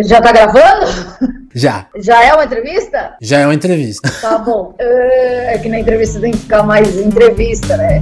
Já tá gravando? Já. Já é uma entrevista? Já é uma entrevista. Tá bom. É que na entrevista tem que ficar mais entrevista, né?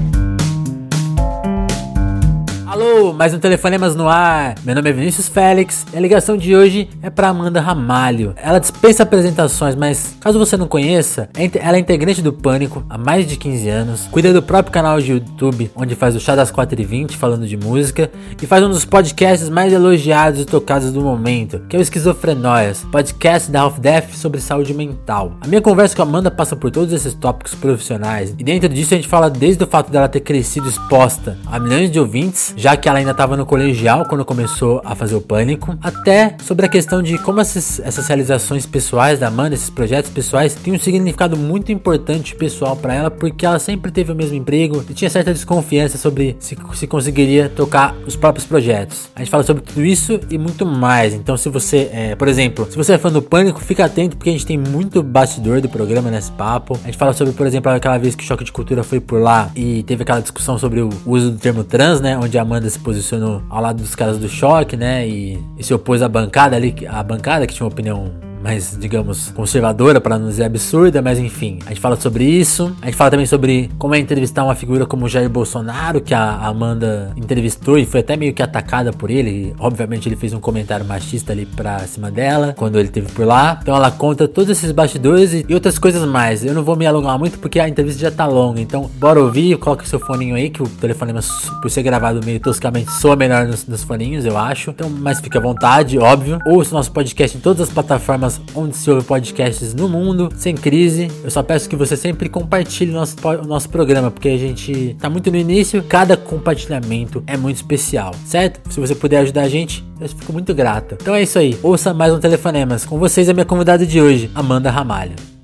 Alô, mais um Telefonemas no ar. Meu nome é Vinícius Félix e a ligação de hoje é para Amanda Ramalho. Ela dispensa apresentações, mas caso você não conheça, é ela é integrante do Pânico há mais de 15 anos, cuida do próprio canal de YouTube, onde faz o Chá das 4h20 falando de música, e faz um dos podcasts mais elogiados e tocados do momento, que é o Esquizofrenóias, podcast da Half Death sobre saúde mental. A minha conversa com a Amanda passa por todos esses tópicos profissionais, e dentro disso a gente fala desde o fato dela ter crescido exposta a milhões de ouvintes, já já que ela ainda estava no colegial quando começou a fazer o Pânico, até sobre a questão de como essas, essas realizações pessoais da Amanda, esses projetos pessoais, têm um significado muito importante pessoal para ela, porque ela sempre teve o mesmo emprego e tinha certa desconfiança sobre se, se conseguiria tocar os próprios projetos. A gente fala sobre tudo isso e muito mais. Então, se você, é, por exemplo, se você é fã do Pânico, fica atento porque a gente tem muito bastidor do programa nesse papo. A gente fala sobre, por exemplo, aquela vez que o Choque de Cultura foi por lá e teve aquela discussão sobre o uso do termo trans, né? Onde a Amanda se posicionou ao lado dos caras do choque, né? E, e se opôs à bancada ali, a bancada que tinha uma opinião mais, digamos, conservadora, para não dizer absurda, mas enfim, a gente fala sobre isso. A gente fala também sobre como é entrevistar uma figura como Jair Bolsonaro, que a Amanda entrevistou e foi até meio que atacada por ele. Obviamente, ele fez um comentário machista ali pra cima dela quando ele teve por lá. Então, ela conta todos esses bastidores e outras coisas mais. Eu não vou me alongar muito porque a entrevista já tá longa, então bora ouvir. Coloca seu foninho aí, que o telefonema, por ser gravado meio toscamente, soa melhor nos, nos foninhos, eu acho. Então, mas fica à vontade, óbvio. Ouça nosso podcast em todas as plataformas plataformas onde se ouve podcasts no mundo, sem crise. Eu só peço que você sempre compartilhe nosso, nosso programa, porque a gente tá muito no início, cada compartilhamento é muito especial, certo? Se você puder ajudar a gente, eu fico muito grato. Então é isso aí, ouça mais um Telefonemas. Com vocês a minha convidada de hoje, Amanda Ramalho.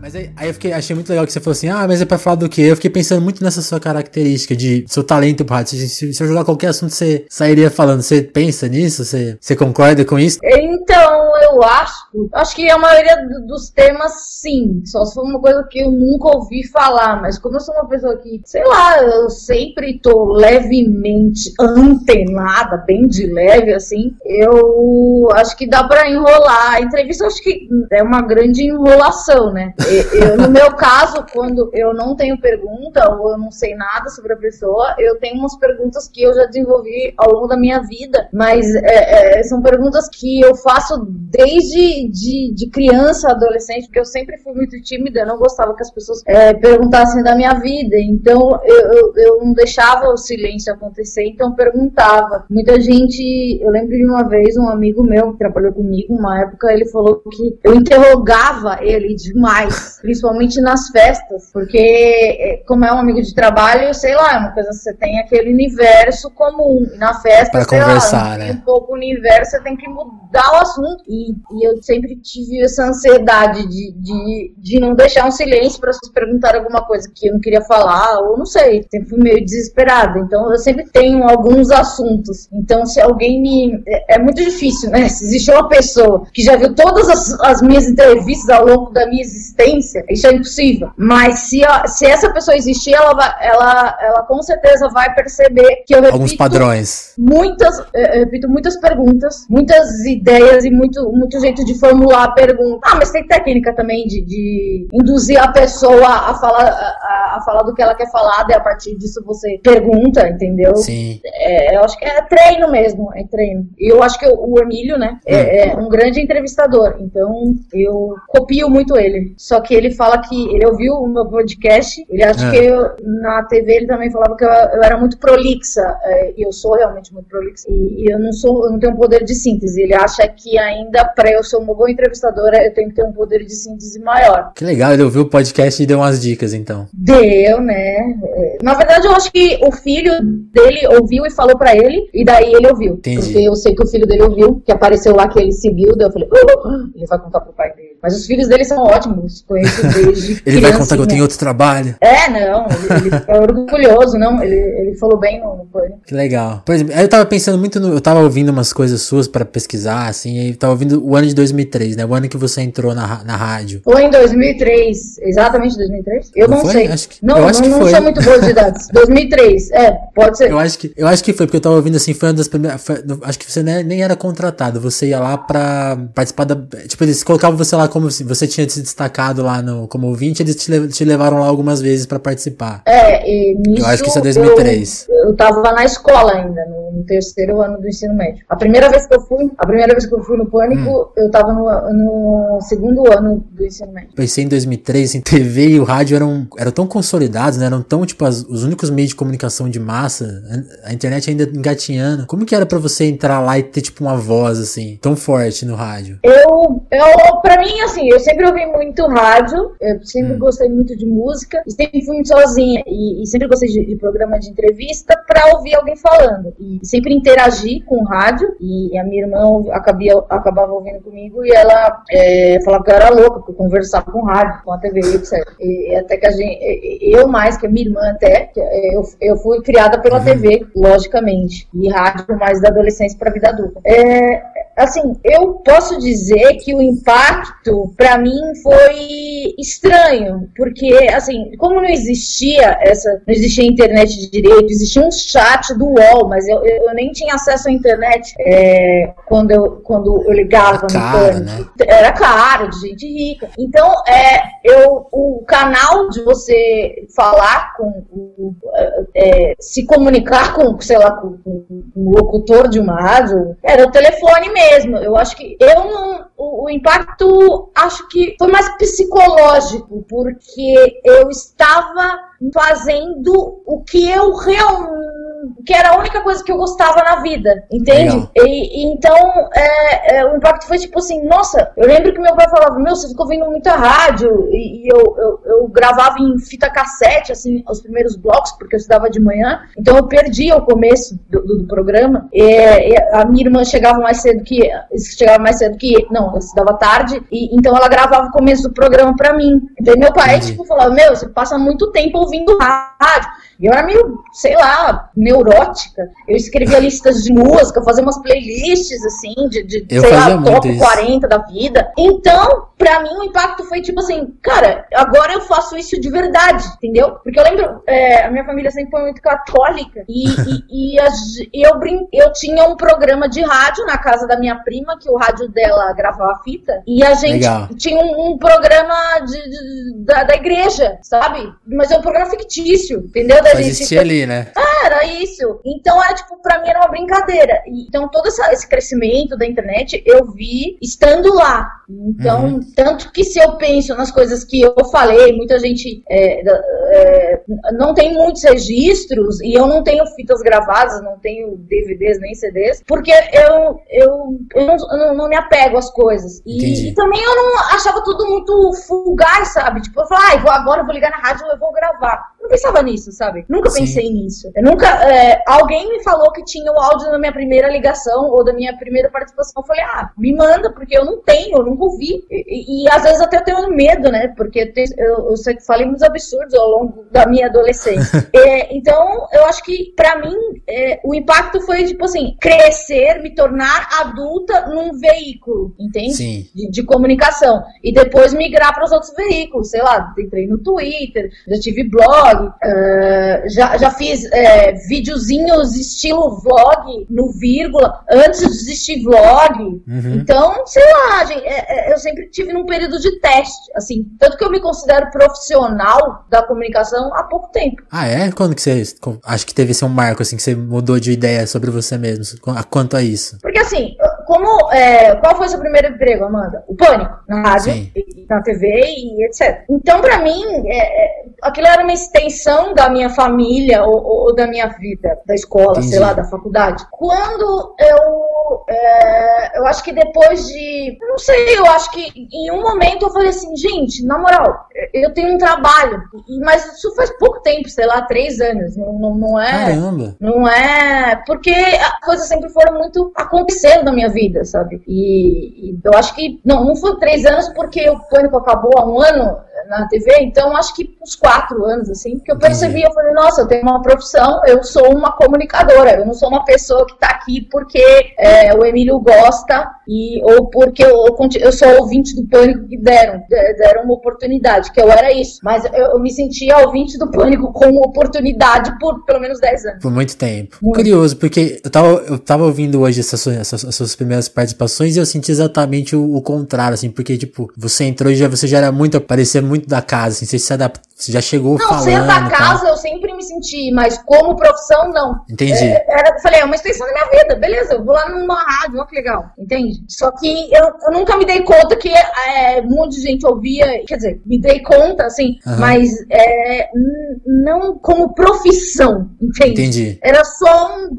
Mas aí, aí, eu fiquei, achei muito legal que você falou assim, ah, mas é pra falar do quê? Eu fiquei pensando muito nessa sua característica de seu talento pro rádio. Se, se, eu jogar qualquer assunto, você sairia falando. Você pensa nisso? Você, você concorda com isso? Então, eu acho, acho que a maioria dos temas, sim. Só se for uma coisa que eu nunca ouvi falar. Mas como eu sou uma pessoa que, sei lá, eu sempre tô levemente antenada, bem de leve, assim, eu acho que dá pra enrolar. A entrevista, acho que é uma grande enrolação, né? Eu, no meu caso, quando eu não tenho pergunta ou eu não sei nada sobre a pessoa, eu tenho umas perguntas que eu já desenvolvi ao longo da minha vida, mas é, é, são perguntas que eu faço desde de, de, criança, adolescente, porque eu sempre fui muito tímida, não gostava que as pessoas é, perguntassem da minha vida, então eu, eu, eu não deixava o silêncio acontecer, então perguntava. Muita gente, eu lembro de uma vez um amigo meu que trabalhou comigo, uma época, ele falou que eu interrogava ele demais principalmente nas festas, porque é, como é um amigo de trabalho, sei lá, é uma coisa você tem aquele universo comum. E na festa, pra conversar, lá, né? um pouco o universo, você tem que mudar o assunto. E, e eu sempre tive essa ansiedade de, de, de não deixar um silêncio para vocês perguntarem alguma coisa que eu não queria falar, ou não sei, sempre fui meio desesperada. Então eu sempre tenho alguns assuntos. Então se alguém me. É, é muito difícil, né? Se existe uma pessoa que já viu todas as, as minhas entrevistas ao longo da minha existência, isso é impossível. Mas se, se essa pessoa existir, ela, vai, ela, ela com certeza vai perceber que eu repito alguns padrões. Muitas, eu repito muitas perguntas, muitas ideias e muito, muito jeito de formular a pergunta. Ah, mas tem técnica também de, de induzir a pessoa a falar, a, a falar do que ela quer falar, e a partir disso você pergunta, entendeu? Sim. É, eu acho que é treino mesmo, é treino. E eu acho que o Emílio, né, é, hum. é um grande entrevistador, então eu copio muito ele. Só que que ele fala que ele ouviu o meu podcast, ele acha é. que eu, na TV ele também falava que eu, eu era muito prolixa, é, e eu sou realmente muito prolixa, e, e, eu não sou, eu não tenho um poder de síntese. Ele acha que ainda para eu ser uma boa entrevistadora, eu tenho que ter um poder de síntese maior. Que legal, ele ouviu o podcast e deu umas dicas então. Deu, né? É, na verdade, eu acho que o filho dele ouviu e falou para ele, e daí ele ouviu. Entendi. Porque eu sei que o filho dele ouviu, que apareceu lá que ele seguiu, daí eu falei, uh, ele vai contar pro pai dele. Mas os filhos dele são ótimos, conheço desde Ele vai contar que eu tenho outro trabalho. É, não, ele, ele é orgulhoso, não, ele, ele falou bem no, no Pânico. Que legal. Por exemplo, eu tava pensando muito no, eu tava ouvindo umas coisas suas para pesquisar, assim, e tava ouvindo o ano de 2003, né, o ano que você entrou na, na rádio. Foi em 2003, exatamente 2003? Eu não, não sei. Acho que, não, eu acho não, que não foi. sou muito boa de dados. 2003, é, pode ser. Eu acho que, eu acho que foi, porque eu tava ouvindo assim, foi uma das primeiras. Foi, acho que você nem, nem era contratado, você ia lá pra participar da. Tipo, eles colocavam você lá como se você tinha se destacado lá no, como ouvinte, eles te, te levaram lá algumas vezes pra participar. É, e nisso. Eu acho que isso é 2003. Eu, eu tava na escola ainda, no, no, terceiro ano do ensino médio. A primeira vez que eu fui, a primeira vez que eu fui no Pânico, hum. eu tava no, no segundo ano do ensino médio. Pensei em 2003, em TV e o rádio eram, eram tão consolidados, né? Eram tão, tipo, as, os únicos meios de comunicação de massa, a, a internet ainda engatinhando. Como que era para você entrar lá e ter, tipo, uma voz, assim, tão forte no rádio? Eu, eu pra mim, assim, eu sempre ouvi muito rádio, eu sempre hum. gostei muito de música, e sempre fui muito sozinha, e, e sempre gostei de, de, programa de entrevista pra ouvir alguém falando, e sempre interagir com rádio, e a minha irmã acabia, acabava ouvindo comigo, e ela é, falava que eu era louca, porque eu conversava com o rádio, com a TV, etc. E, até que a gente, eu mais, que a minha irmã até, eu, eu fui criada pela uhum. TV, logicamente, e rádio mais da adolescência pra vida adulta. É, assim, eu posso dizer que o impacto para mim foi estranho, porque assim, como não existia essa, não existia internet de direito, existia um chat do UOL, mas eu, eu nem tinha acesso à internet é, quando, eu, quando eu ligava Era no caro, né? Era caro, de gente rica. Então, é, eu, o canal de você falar com, é, se comunicar com, sei lá, com, com um locutor de uma rádio, era o telefone mesmo. Eu acho que eu não. O, o, impacto acho que foi mais psicológico, porque eu estava fazendo o que eu realmente que era a única coisa que eu gostava na vida, entende? E, e, então, é, é, o impacto foi tipo assim, nossa, eu lembro que meu pai falava, meu, você ficou ouvindo muita rádio, e, e eu, eu, eu, gravava em fita cassete, assim, os primeiros blocos, porque eu estudava de manhã, então eu perdia o começo do, do, do programa, e, e, a minha irmã chegava mais cedo que, chegava mais cedo que, não, eu estudava tarde, e então ela gravava o começo do programa pra mim. Então meu pai, Entendi. tipo, falava, meu, você passa muito tempo ouvindo rádio, e eu era meio, sei lá, neurótica. Eu escrevia listas de música, fazia umas playlists, assim, de, de sei lá, top isso. 40 da vida. Então, pra mim, o impacto foi tipo assim, cara, agora eu faço isso de verdade, entendeu? Porque eu lembro, é, a minha família sempre foi muito católica. E, e, e, a, eu, brin eu tinha um programa de rádio na casa da minha prima, que o rádio dela gravava fita. E a gente Legal. tinha um, um programa de, de, da, da igreja, sabe? Mas é um programa fictício, entendeu? da gente. Existia ali, né? Ah, era isso. Então era tipo, pra mim era uma brincadeira. Então todo essa, esse crescimento da internet eu vi estando lá. Então, uhum. tanto que se eu penso nas coisas que eu falei, muita gente é, é, não tem muitos registros e eu não tenho fitas gravadas, não tenho DVDs nem CDs, porque eu, eu, eu, não, eu não, me apego às coisas. E, e, também eu não achava tudo muito fugaz, sabe? Tipo, eu falava, ah, vou, agora eu vou ligar na rádio, eu vou gravar. Eu não pensava nisso, sabe? Nunca Sim. pensei nisso. Eu nunca. É, alguém me falou que tinha o áudio na minha primeira ligação ou da minha primeira participação. Eu falei, ah, me manda, porque eu não tenho, eu nunca ouvi. E, e às vezes até eu tenho medo, né? Porque eu, eu sei que falei muitos absurdos ao longo da minha adolescência. é, então, eu acho que, pra mim, é, o impacto foi, tipo assim, crescer, me tornar adulta num veículo, entende? Sim. De, de comunicação. E depois migrar para os outros veículos. Sei lá, entrei no Twitter, já tive blog, uh, já, já fiz é, videozinhos estilo vlog, no vírgula, antes de existir vlog. Uhum. Então, sei lá, gente, é, é, eu sempre tive num período de teste, assim, tanto que eu me considero profissional da comunicação há pouco tempo. Ah, é? Quando que você, acho que teve esse um marco, assim, que você mudou de ideia sobre você mesmo, quanto a isso? Porque, assim, como, é, qual foi o seu primeiro emprego, Amanda? O Pânico, na rádio, na TV e etc. Então, pra mim, é, é aquilo era uma extensão da minha família ou, ou da minha vida, da escola, Entendi. sei lá, da faculdade. Quando eu, é, eu acho que depois de, não sei, eu acho que em um momento eu falei assim, gente, na moral, eu tenho um trabalho, mas isso faz pouco tempo, sei lá, três anos, não, não, não é, Caramba. não é, porque as coisas sempre foram muito acontecendo na minha vida, sabe? E, e eu acho que, não, não foi três anos porque o pânico acabou há um ano, na TV, então acho que uns quatro anos, assim, porque eu percebi, eu falei, nossa, eu tenho uma profissão, eu sou uma comunicadora, eu não sou uma pessoa que tá aqui porque é, o Emílio gosta e, ou porque eu, eu sou ouvinte do Pânico que deram, deram uma oportunidade, que eu era isso, mas eu, eu me sentia ouvinte do Pânico com oportunidade por pelo menos 10 anos. Por muito tempo. Muito. Curioso, porque eu tava, eu tava ouvindo hoje essas, essas, essas suas primeiras participações e eu senti exatamente o, o contrário, assim, porque, tipo, você entrou e já, você já era muito, parecia muito da casa, assim, você se adaptou, você já chegou não, falando. Não, ser da casa tá? eu sempre me senti, mas como profissão, não. Entendi. É, era, eu falei, é uma extensão da minha vida, beleza, eu vou lá numa rádio, olha que legal, entende? Só que eu, eu nunca me dei conta que é, um monte de gente ouvia, quer dizer, me dei conta, assim, uhum. mas é, não como profissão, entende? Entendi. Era só um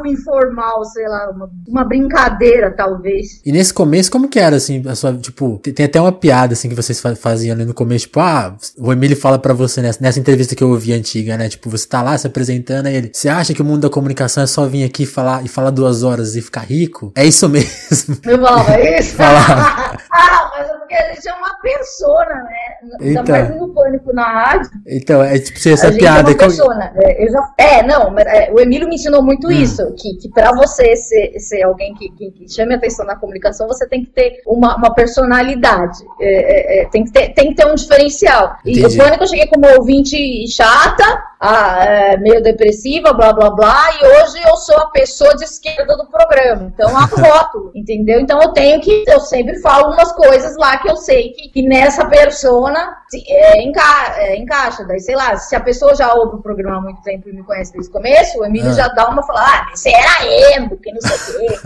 bate-papo informal, sei lá, uma, uma brincadeira, talvez. E nesse começo, como que era, assim, a sua, tipo, tem até uma piada, assim, que vocês faziam ali no começo tipo, ah, o Emílio fala para você nessa, nessa entrevista que eu ouvi antiga, né? Tipo, você tá lá se apresentando e ele, você acha que o mundo da comunicação é só vir aqui falar e falar duas horas e ficar rico? É isso mesmo. Eu falava isso? falava. ah, mas é porque a gente é uma persona, né? Ainda então, mais no pânico na rádio. Então, é tipo essa a piada. É, uma persona. É, já, é não, mas é, o Emílio me ensinou muito hum. isso, que, que pra você ser, ser alguém que, que, que, chame atenção na comunicação, você tem que ter uma, uma personalidade. É, é, é tem, que ter, tem que ter um diferencial. Entendi. E o Pânico eu cheguei como ouvinte chata, ah, é, meio depressiva, blá blá blá, e hoje eu sou a pessoa de esquerda do programa. Então, a rótulo, entendeu? Então eu tenho que, eu sempre falo umas coisas lá que eu sei que, que nessa persona é, enca, é, encaixa. Daí, sei lá, se a pessoa já ouve o programa há muito tempo e me conhece desde o começo, o Emílio ah. já dá uma falar, ah, você era emo, que não sei o quê.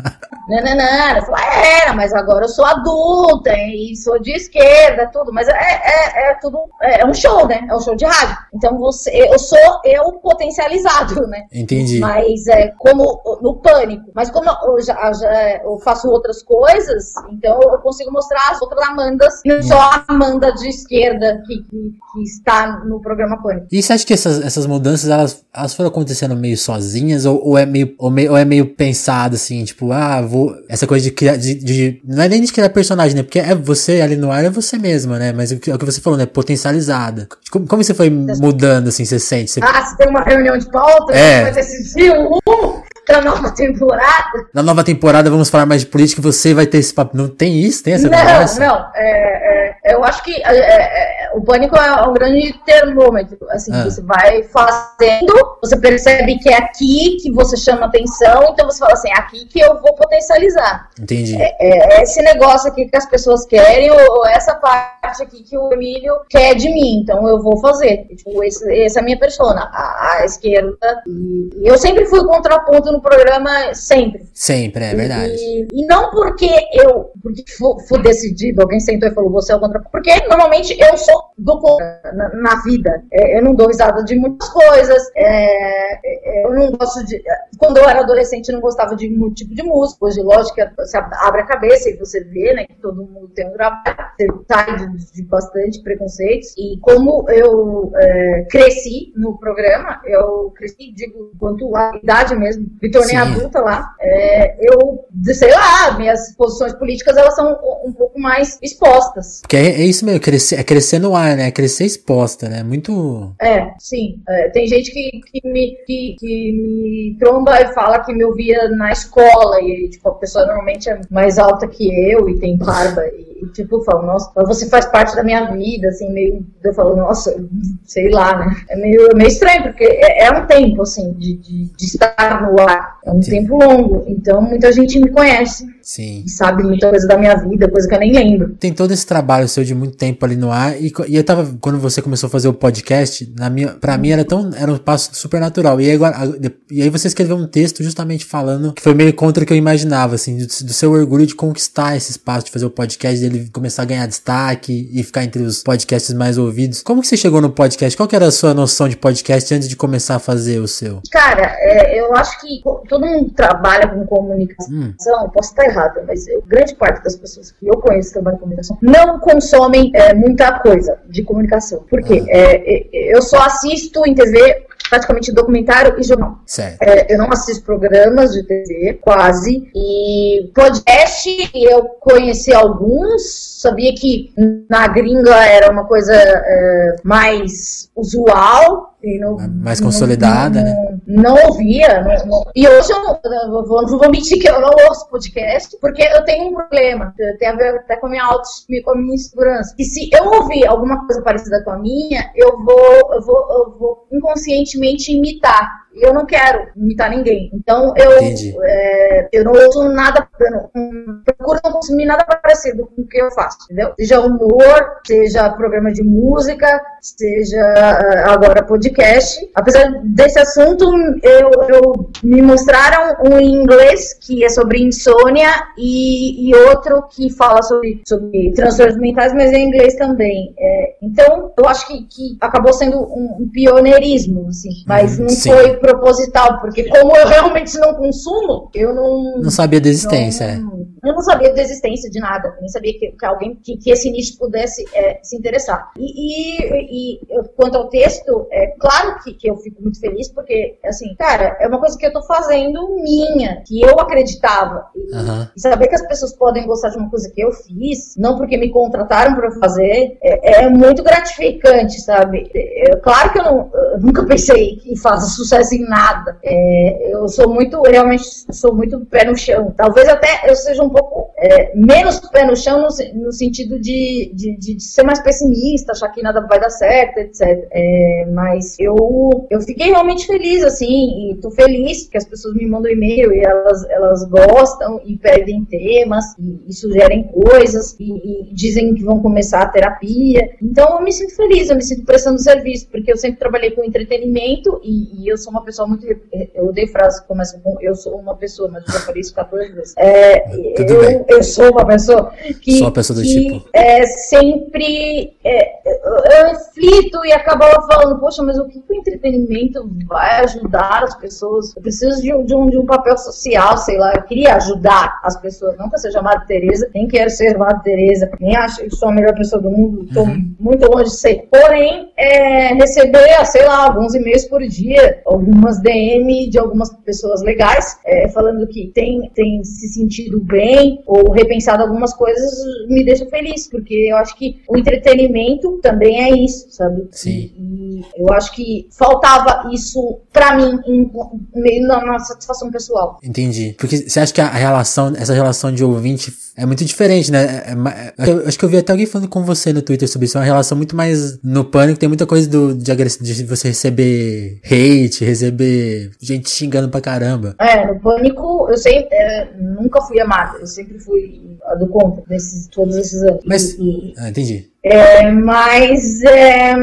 não, não, não. Eu falo, é, era, mas agora eu sou adulta e sou de esquerda, tudo. Mas é, é, é tudo, é, é um show, né? É um show de rádio. Então você, eu sou eu potencializado, né? Entendi. Mas é como no pânico. Mas como eu já, já eu faço outras coisas, então eu consigo mostrar as outras Amandas, não só a Amanda de esquerda que, que, que, está no programa Pânico. E você acha que essas, essas mudanças elas, elas foram acontecendo meio sozinhas ou, ou é meio, ou, meio, ou é meio pensado assim, tipo, ah, vou. Essa coisa de criar. De, de, não é nem de criar personagem, né? Porque é você ali no ar, é você mesma, né? Mas é o que você falou, né? Potencializada. Como, como você foi mudando, assim, você sente? Você... Ah, você tem uma reunião de pauta, é. vai decidir um nova temporada. Na nova temporada vamos falar mais de política e você vai ter esse papo. Não tem isso? Tem essa não, conversa? Não, é, é, eu acho que é, é, o pânico é um grande termômetro. Assim, ah. você vai fazendo, você percebe que é aqui que você chama atenção, então você fala assim, é aqui que eu vou potencializar. Entendi. É, é esse negócio aqui que as pessoas querem, ou, essa parte aqui que o Emílio quer de mim, então eu vou fazer. Tipo, esse, essa é a minha persona, a, a esquerda. E, e eu sempre fui contraponto no programa sempre. Sempre, é verdade. E, e não porque eu porque fui decidido, alguém sentou e falou, você é o contra. Porque normalmente eu sou do contra na, na vida. É, eu não dou risada de muitas coisas. É, é, eu não gosto de. Quando eu era adolescente, eu não gostava de muito tipo de música. Hoje, lógico, você abre a cabeça e você vê, né, que todo mundo tem um trabalho. Você sai de, de bastante preconceitos. E como eu é, cresci no programa, eu cresci, digo, quanto a idade mesmo, me tornei Sim. adulta lá, é, eu, sei lá, minhas posições políticas elas são um, pouco mais expostas. Porque é, é, isso mesmo, crescer, é crescer no ar, né? É crescer exposta, né? Muito. É, sim. É, tem gente que, que, me, que, que me tromba e fala que me ouvia na escola, e tipo, a pessoa normalmente é mais alta que eu e tem barba. E, e, tipo, eu falo, nossa, você faz parte da minha vida, assim, meio. Eu falo, nossa, sei lá, né? É meio, é meio estranho, porque é, é um tempo, assim, de, de, de, estar no ar. Bye. É um Sim. tempo longo. Então muita gente me conhece. Sim. Sabe muita coisa da minha vida, coisa que eu nem lembro. Tem todo esse trabalho seu de muito tempo ali no ar. E, e eu tava, quando você começou a fazer o podcast, na minha, pra mim era tão, era um passo super natural. E aí, agora, e aí você escreveu um texto justamente falando que foi meio contra o que eu imaginava, assim, do, do seu orgulho de conquistar esse espaço, de fazer o podcast, dele começar a ganhar destaque e ficar entre os podcasts mais ouvidos. Como que você chegou no podcast? Qual que era a sua noção de podcast antes de começar a fazer o seu? Cara, é, eu acho que todo mundo trabalha com comunicação. Hum. Posso estar errada, mas eu, grande parte das pessoas que eu conheço que trabalham com comunicação não consomem é, muita coisa de comunicação. Por quê? Ah. É, é, eu só assisto em TV praticamente documentário e jornal. É, eu não assisto programas de TV, quase. E podcast, eu conheci alguns, sabia que na gringa era uma coisa é, mais usual, não, mais consolidada, não, né? Não ouvia. Não, e hoje eu não, vou, não vou mentir que eu não ouço podcast, porque eu tenho um problema. Tem a ver até com a minha autoestima, com a minha insegurança. E se eu ouvir alguma coisa parecida com a minha, eu vou, eu vou, eu vou inconscientemente imitar eu não quero imitar ninguém. Então eu, é, eu não ouço nada, eu não, procuro não consumir nada parecido com o que eu faço, entendeu? Seja humor, seja programa de música, seja eh, agora podcast. Apesar desse assunto, eu, eu me mostraram um em inglês que é sobre insônia e, e outro que fala sobre, sobre transtornos mentais, mas é em inglês também. É, então eu acho que, que acabou sendo um, um pioneirismo, assim, mas uhum, não sim. foi proposital, porque como eu realmente não consumo, eu não. Não sabia da existência. Não, é. eu não sabia da existência de nada. Nem sabia que, que alguém, que, que, esse nicho pudesse é, se interessar. E, e, e, quanto ao texto, é claro que, que eu fico muito feliz, porque, assim, cara, é uma coisa que eu tô fazendo minha, que eu acreditava. E, uhum. e saber que as pessoas podem gostar de uma coisa que eu fiz, não porque me contrataram para fazer, é, é, muito gratificante, sabe? É, claro que eu, não, eu nunca pensei que faça sucesso nada. É, eu sou muito, realmente sou muito pé no chão. Talvez até eu seja um pouco é, menos pé no chão no, no sentido de, de, de, ser mais pessimista, achar que nada vai dar certo, etc. É, mas eu, eu fiquei realmente feliz, assim, e tô feliz que as pessoas me mandam e-mail e elas, elas gostam e pedem temas e, e sugerem coisas e, e, dizem que vão começar a terapia. Então eu me sinto feliz, eu me sinto prestando serviço, porque eu sempre trabalhei com entretenimento e, e eu sou uma pessoa pessoa muito. Eu odeio frases que começam com eu sou uma pessoa, mas eu já falei isso 14 vezes. É, Tudo eu, bem. eu sou uma pessoa que. Sou uma pessoa do que, tipo. É, sempre. É, eu reflito e acabava falando, poxa, mas o que o entretenimento vai ajudar as pessoas? Eu preciso de um, de um, de um papel social, sei lá. Eu queria ajudar as pessoas, não para ser chamada Tereza, nem quero ser chamada Tereza, nem acho que sou a melhor pessoa do mundo, estou uhum. muito longe de ser. Porém, é, receber, sei lá, alguns e-mails por dia, algum algumas DM de algumas pessoas legais, é, falando que tem, tem se sentido bem ou repensado algumas coisas, me deixa feliz, porque eu acho que o entretenimento também é isso, sabe? Sim. E, e eu acho que faltava isso para mim, em, meio na satisfação pessoal. Entendi. Porque você acha que a relação, essa relação de ouvinte é muito diferente, né? É, é, é, eu acho que eu vi até alguém falando com você no Twitter sobre isso. É uma relação muito mais no pânico. Tem muita coisa do, de, de você receber hate, receber gente xingando pra caramba. É, no pânico eu sempre, é, nunca fui amada. Eu sempre fui a do contra nesses, todos esses anos. Mas, e, ah, entendi. É, mas, é,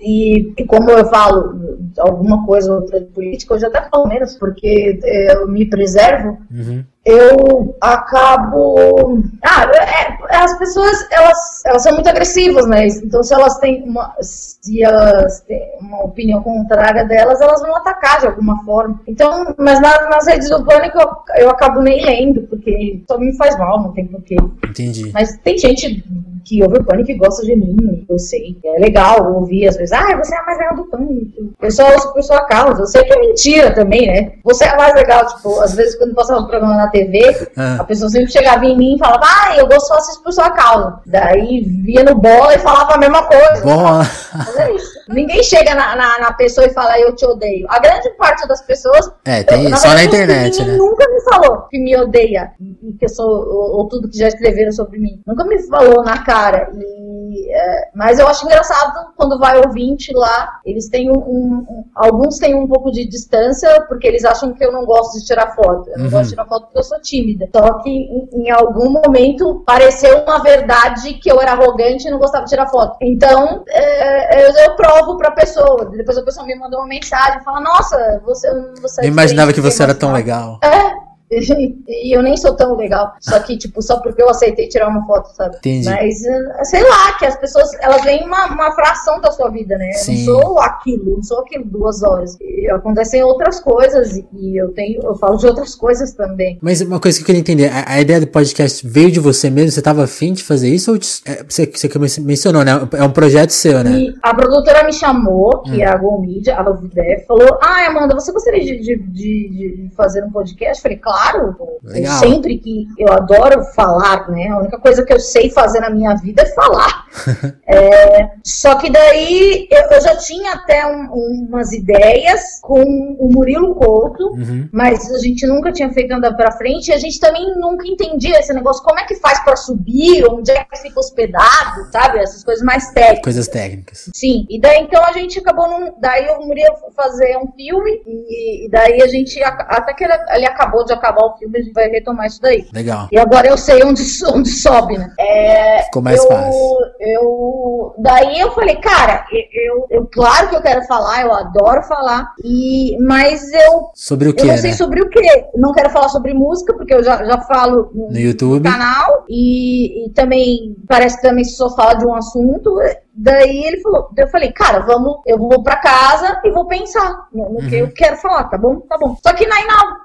e, e, como eu falo alguma coisa outra de política, eu já até falo menos, porque eu me preservo, uhum. eu acabo. Ah, é, as pessoas, elas, elas são muito agressivas, né? Então, se elas têm uma. Se elas têm uma opinião contrária delas, elas vão atacar de alguma forma. Então, mas nas, nas redes do pânico eu, eu acabo nem lendo, porque só me faz mal, não tem porquê. Entendi. Mas tem gente que ouve o Pânico e gosta de mim, eu sei. É legal ouvir às vezes, ah, você é a mais legal do Pânico. Eu só ouço por sua causa. Eu sei que é mentira também, né? Você é a mais legal, tipo, às vezes quando passava um programa na TV, ah. a pessoa sempre chegava em mim e falava, ah, eu gosto só assistir por sua causa. Daí via no bola e falava a mesma coisa. Bola. Mas é isso. Ninguém chega na, na, na, pessoa e fala eu te odeio. A grande parte das pessoas. É, tem eu, na só verdade, na internet, né? nunca me falou que me odeia. Que eu sou. Ou, ou, tudo que já escreveram sobre mim. Nunca me falou na cara. E, é, mas eu acho engraçado quando vai ouvinte lá. Eles têm um, um, Alguns têm um pouco de distância, porque eles acham que eu não gosto de tirar foto. Eu não uhum. gosto de tirar foto porque eu sou tímida. Só que em, em algum momento pareceu uma verdade que eu era arrogante e não gostava de tirar foto. Então, é, eu, eu provo pra pessoa. Depois a pessoa me mandou uma mensagem, fala, nossa, você... você é imaginava que você era tão legal. É, e eu nem sou tão legal. Só que, tipo, só porque eu aceitei tirar uma foto, sabe? Entendi. Mas, eh, sei lá, que as pessoas, elas veem uma, uma fração da sua vida, né? Sim. Eu não sou aquilo, não sou aquilo duas horas. E acontecem outras coisas e eu tenho, eu falo de outras coisas também. Mas uma coisa que eu queria entender, a, a ideia do podcast veio de você mesmo? Você tava afim de fazer isso? Ou te, é, você, você mencionou, né? É um projeto seu, né? E a produtora me chamou, que hum. é a Go Media, a Lovidef, falou: Ah, Amanda, você gostaria de, de, de, de fazer um podcast? Eu falei, claro claro. Legal. Sempre que eu adoro falar, né? A única coisa que eu sei fazer na minha vida é falar. é, só que daí eu, eu já tinha até um, umas ideias com o Murilo Couto, uhum. mas a gente nunca tinha feito andar para frente e a gente também nunca entendia esse negócio. Como é que faz para subir? Onde é que fica hospedado? Sabe? Essas coisas mais técnicas. Coisas técnicas. Sim. E daí então a gente acabou num, daí o Murilo fazer um filme e, e daí a gente até que ele, ele acabou de acabar acabar o filme, a gente vai retomar isso daí. Legal. E agora eu sei onde, onde sobe, né? É, Ficou mais eu, fácil. Eu, daí eu falei, cara, eu, eu, claro que eu quero falar, eu adoro falar, e, mas eu. Sobre o que? Eu não sei né? sobre o que. Não quero falar sobre música, porque eu já, já falo no, no YouTube. Canal, e, e também parece que também só fala de um assunto. Daí ele falou, eu falei, cara, vamos, eu vou pra casa e vou pensar no, no uhum. que eu quero falar, tá bom? Tá bom. Só que na,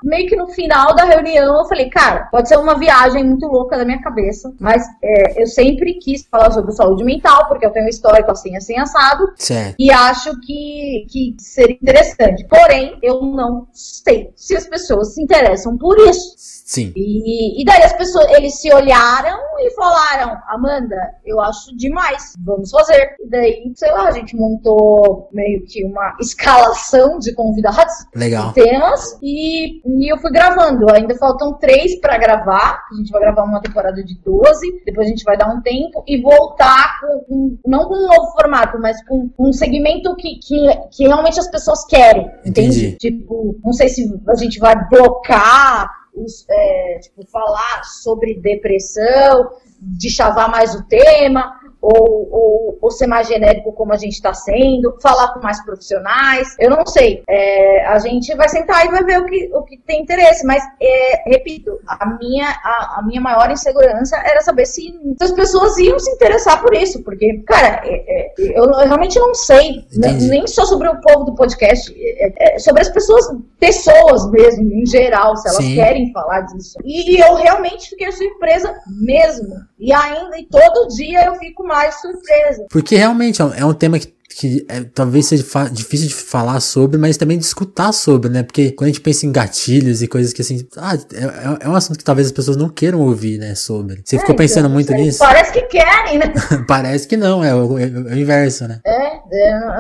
meio que no final da reunião eu falei, cara, pode ser uma viagem muito louca da minha cabeça, mas é, eu sempre quis falar sobre saúde mental, porque eu tenho um histórico assim, assim, assado. Certo. E acho que, que seria interessante. Porém, eu não sei se as pessoas se interessam por isso. Sim. E, e daí as pessoas, eles se olharam e falaram, Amanda, eu acho demais, vamos fazer. E daí, sei lá, a gente montou meio que uma escalação de convidados, Legal. temas, e, e eu fui gravando. Ainda faltam três para gravar. A gente vai gravar uma temporada de 12, depois a gente vai dar um tempo e voltar com, com não com um novo formato, mas com um segmento que, que, que realmente as pessoas querem. Entendi. Entende? Tipo, não sei se a gente vai blocar os, é, tipo, falar sobre depressão, de chavar mais o tema, ou, ou, ou ser mais genérico como a gente está sendo, falar com mais profissionais, eu não sei. É, a gente vai sentar e vai ver o que, o que tem interesse, mas, é, repito, a minha, a, a, minha maior insegurança era saber se, se, as pessoas iam se interessar por isso, porque, cara, é, é eu, eu, realmente não sei, nem só sobre o povo do podcast, é, é, sobre as pessoas, pessoas mesmo, em geral, se elas Sim. querem falar disso. E eu realmente fiquei surpresa mesmo. E ainda, e todo dia eu fico mais mais surpresa. Porque realmente é um é tema que que é, talvez seja difícil de falar sobre, mas também de escutar sobre, né? Porque quando a gente pensa em gatilhos e coisas que assim, ah, é, é, é um assunto que talvez as pessoas não queiram ouvir, né? Sobre. Você é, ficou pensando então, muito nisso? Parece que querem, né? parece que não, é o, é o inverso, né? É,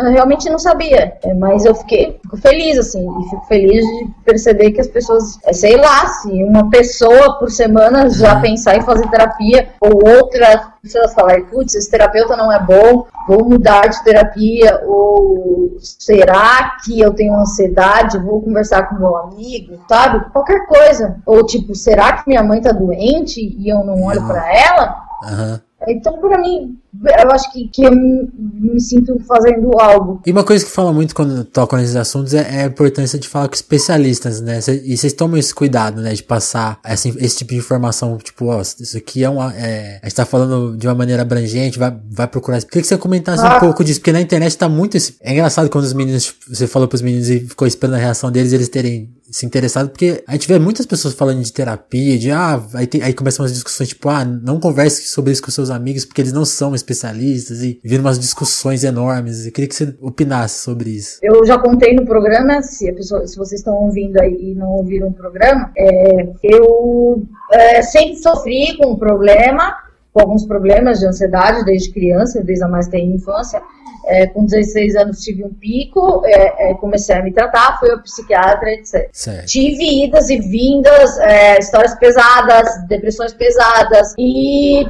eu realmente não sabia, mas eu fiquei fico feliz, assim, e fico feliz de perceber que as pessoas, sei lá, se uma pessoa por semana já uhum. pensar em fazer terapia, ou outra pessoa falar, putz, esse terapeuta não é bom, vou mudar de terapia, ou será que eu tenho ansiedade, vou conversar com meu amigo, sabe? Qualquer coisa. Ou tipo, será que minha mãe tá doente e eu não olho para ela? Uhum. Então, para mim, eu acho que, que eu me, sinto fazendo algo. E uma coisa que fala muito quando tocam nesses assuntos é, é a importância de falar com especialistas, né? E vocês tomam esse cuidado, né? De passar essa, esse tipo de informação, tipo, ó, isso aqui é uma. É, a gente tá falando de uma maneira abrangente, vai, vai procurar. Queria que você comentasse ah. um pouco disso, porque na internet tá muito. É engraçado quando os meninos, você falou pros meninos e ficou esperando a reação deles, eles terem se interessado, porque a gente vê muitas pessoas falando de terapia, de ah, aí, tem, aí começam umas discussões tipo, ah, não converse sobre isso com seus amigos, porque eles não são especialistas, e viram umas discussões enormes. Eu queria que você opinasse sobre isso. Eu já contei no programa, se, pessoa, se vocês estão ouvindo aí e não ouviram o programa, é, eu é, sempre sofri com um problema, com alguns problemas de ansiedade desde criança, desde a mais tenra infância. É, com 16 anos tive um pico, é, é, comecei a me tratar, fui ao psiquiatra, etc. Certo. Tive idas e vindas, é, histórias pesadas, depressões pesadas. E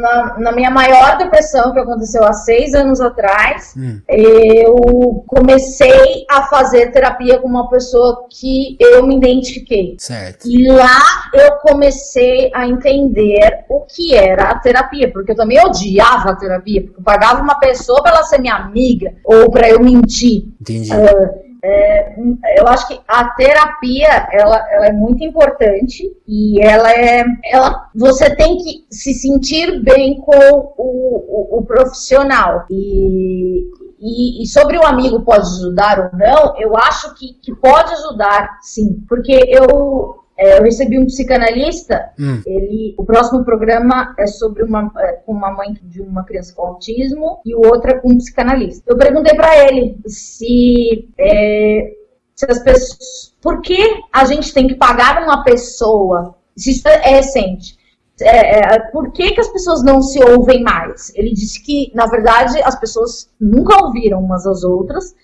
na, na, minha maior depressão, que aconteceu há seis anos atrás, hum. eu comecei a fazer terapia com uma pessoa que eu me identifiquei. Certo. E lá eu comecei a entender o que era a terapia, porque eu também odiava a terapia, porque eu pagava uma pessoa para ela ser minha amiga ou para eu mentir. Entendi. Uh, é, eu acho que a terapia ela, ela, é muito importante e ela é ela você tem que se sentir bem com o, o, o profissional e, e, e, sobre o amigo pode ajudar ou não, eu acho que, que pode ajudar, sim. Porque eu, é, eu recebi um psicanalista, hum. ele, o próximo programa é sobre uma, é, uma mãe de uma criança com autismo e o outro é com um psicanalista. Eu perguntei para ele se, é, se as pessoas. Por que a gente tem que pagar uma pessoa? Se isso é recente é, é, por que, que as pessoas não se ouvem mais? Ele disse que, na verdade, as pessoas nunca ouviram umas às outras,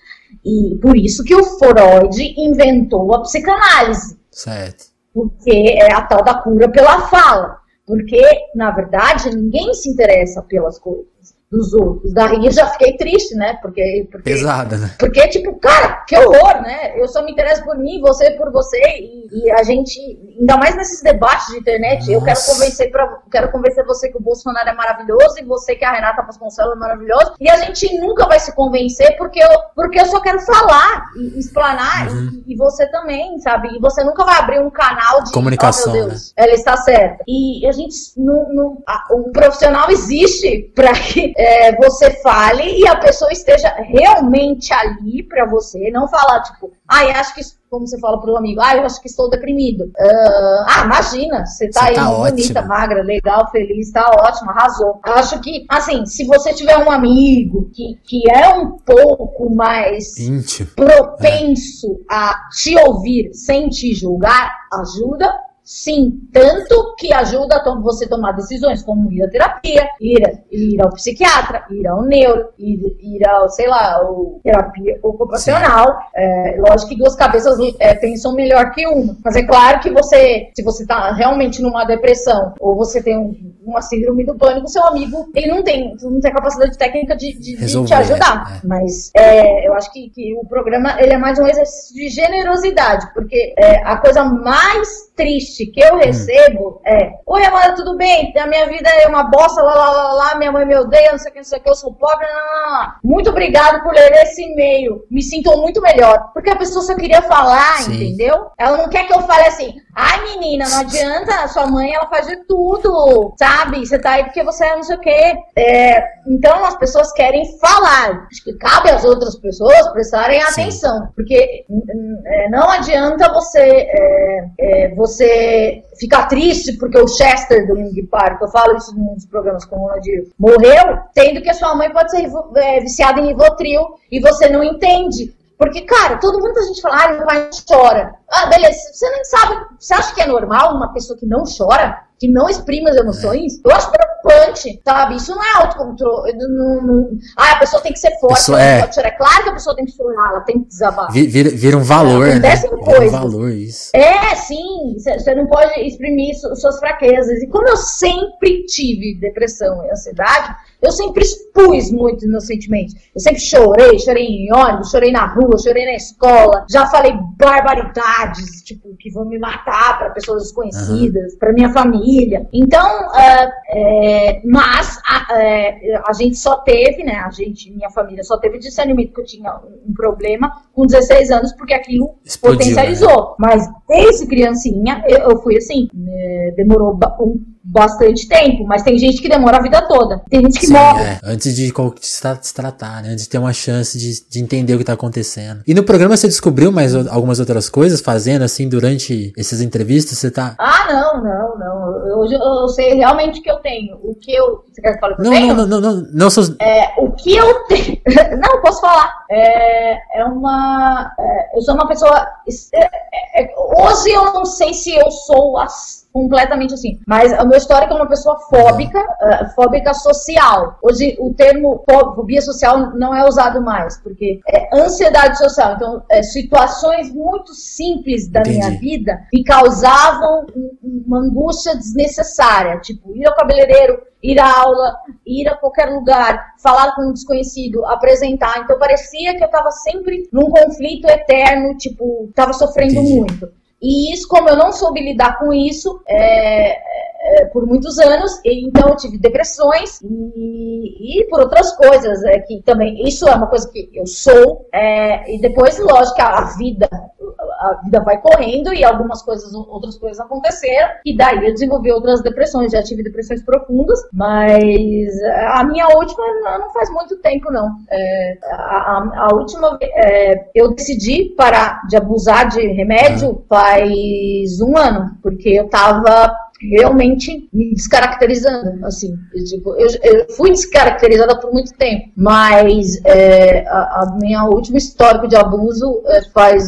e por isso que o Freud inventou a psicanálise. Certo. Porque é a tal da cura pela fala. Porque, na verdade, ninguém se interessa pelas coisas dos outros. Daí eu já fiquei triste, né? Porque, porque pesada, né? Porque tipo, cara, que horror, né? Eu só me interesso por mim, você por você e, e a gente, ainda mais nesses debates de internet, Nossa. eu quero convencer para quero convencer você que o Bolsonaro é maravilhoso e você que a Renata Vasconcelos é maravilhosa e a gente nunca vai se convencer porque eu porque eu só quero falar e explanar uhum. e, e, você também, sabe? E você nunca vai abrir um canal de comunicação, oh, Deus, né? ela está certa. E a gente não, não a, o profissional existe para que é, você fale e a pessoa esteja realmente ali para você, não falar tipo, ai, ah, acho que como você fala pro amigo, ah, eu acho que estou deprimido. Uh, ah, imagina, você tá você aí tá bonita, ótima. magra, legal, feliz, tá ótimo, arrasou. Acho que, assim, se você tiver um amigo que, que é um pouco mais Íntimo. propenso é. a te ouvir sem te julgar, ajuda Sim, tanto que ajuda a você tomar decisões, como ir à terapia, ir, ir ao psiquiatra, ir ao neuro, ir, ir ao, sei lá, ao terapia ocupacional. É, lógico que duas cabeças é, pensam melhor que uma. Mas é claro que você, se você está realmente numa depressão, ou você tem um, uma síndrome do pânico, seu amigo, ele não tem, não tem capacidade técnica de, de, de te ajudar. É. Mas é, eu acho que, que, o programa ele é mais um exercício de generosidade, porque é, a coisa mais triste que eu recebo é: Oi, Amanda, tudo bem? A minha vida é uma bosta, lá, lá, lá, lá, minha mãe me odeia, não sei o que, não sei o que, eu sou pobre, não, não, não. Muito obrigado por ler esse e-mail. Me sinto muito melhor. Porque a pessoa só queria falar, Sim. entendeu? Ela não quer que eu fale assim: Ai, menina, não adianta, sua mãe, ela faz de tudo, sabe? Você tá aí porque você é não sei o que. É, então, as pessoas querem falar. Acho que cabe às outras pessoas prestarem Sim. atenção. Porque é, não adianta você, é, é, você ficar triste porque o Chester do Linkin Park, eu falo isso num dos programas com o Nadir, morreu, tendo que a sua mãe pode ser é, viciada em Rivotril e você não entende. Porque, cara, todo mundo a gente fala, ah, meu pai chora. Ah, beleza, você nem sabe, você acha que é normal uma pessoa que não chora? Que não exprime as emoções, eu acho preocupante, sabe? Isso não é autocontrole. Não, não... Ah, a pessoa tem que ser forte, pessoa, é... pode chorar. É claro que a pessoa tem que chorar, ela tem que desabar. Vira, vira um valor, né? Vira um valor, isso. É, sim. Você não pode exprimir suas fraquezas. E como eu sempre tive depressão e ansiedade, eu sempre expus muito meus sentimentos. Eu sempre chorei, chorei em ônibus, chorei na rua, chorei na escola. Já falei barbaridades, tipo, que vão me matar para pessoas desconhecidas, uhum. para minha família. Então, uh, é, mas a, é, a, gente só teve, né? A gente, minha família só teve discernimento que eu tinha um, um problema com 16 anos, porque aquilo Explodiu, potencializou. Né? Mas desde criancinha, eu, eu fui assim, né, demorou um bastante tempo, mas tem gente que demora a vida toda. Tem gente que Sim, morre. É. Antes de se tratar, né? Antes de ter uma chance de, de entender o que tá acontecendo. E no programa você descobriu mais algumas outras coisas fazendo, assim, durante essas entrevistas? Você tá. Ah, não, não, não. Hoje eu, eu, sei realmente o que eu tenho. O que eu. Você quer eu o que não, eu tenho? Não, não, não, não, não sou... é, O que eu tenho. não, posso falar. É, é uma. É, eu sou uma pessoa. É, é, hoje eu não sei se eu sou as completamente assim. Mas o meu histórico é uma pessoa fóbica, uh, fóbica social. Hoje o termo fobia social não é usado mais, porque é ansiedade social. Então, é, situações muito simples da Entendi. minha vida me causavam uma angústia desnecessária, tipo ir ao cabeleireiro, ir à aula, ir a qualquer lugar, falar com um desconhecido, apresentar. Então parecia que eu estava sempre num conflito eterno, tipo, estava sofrendo Entendi. muito. E isso, como eu não soube lidar com isso é, é, por muitos anos, então eu tive depressões e, e por outras coisas, é, que também, isso é uma coisa que eu sou, é, e depois, lógico, a vida a vida vai correndo e algumas coisas, outras coisas aconteceram, e daí eu desenvolvi outras depressões, já tive depressões profundas, mas a minha última não faz muito tempo, não. É, a, a, última, é, eu decidi parar de abusar de remédio faz um ano, porque eu tava realmente me descaracterizando, assim, eu, tipo, eu, eu, fui descaracterizada por muito tempo, mas é, a, a, minha última histórico de abuso é, faz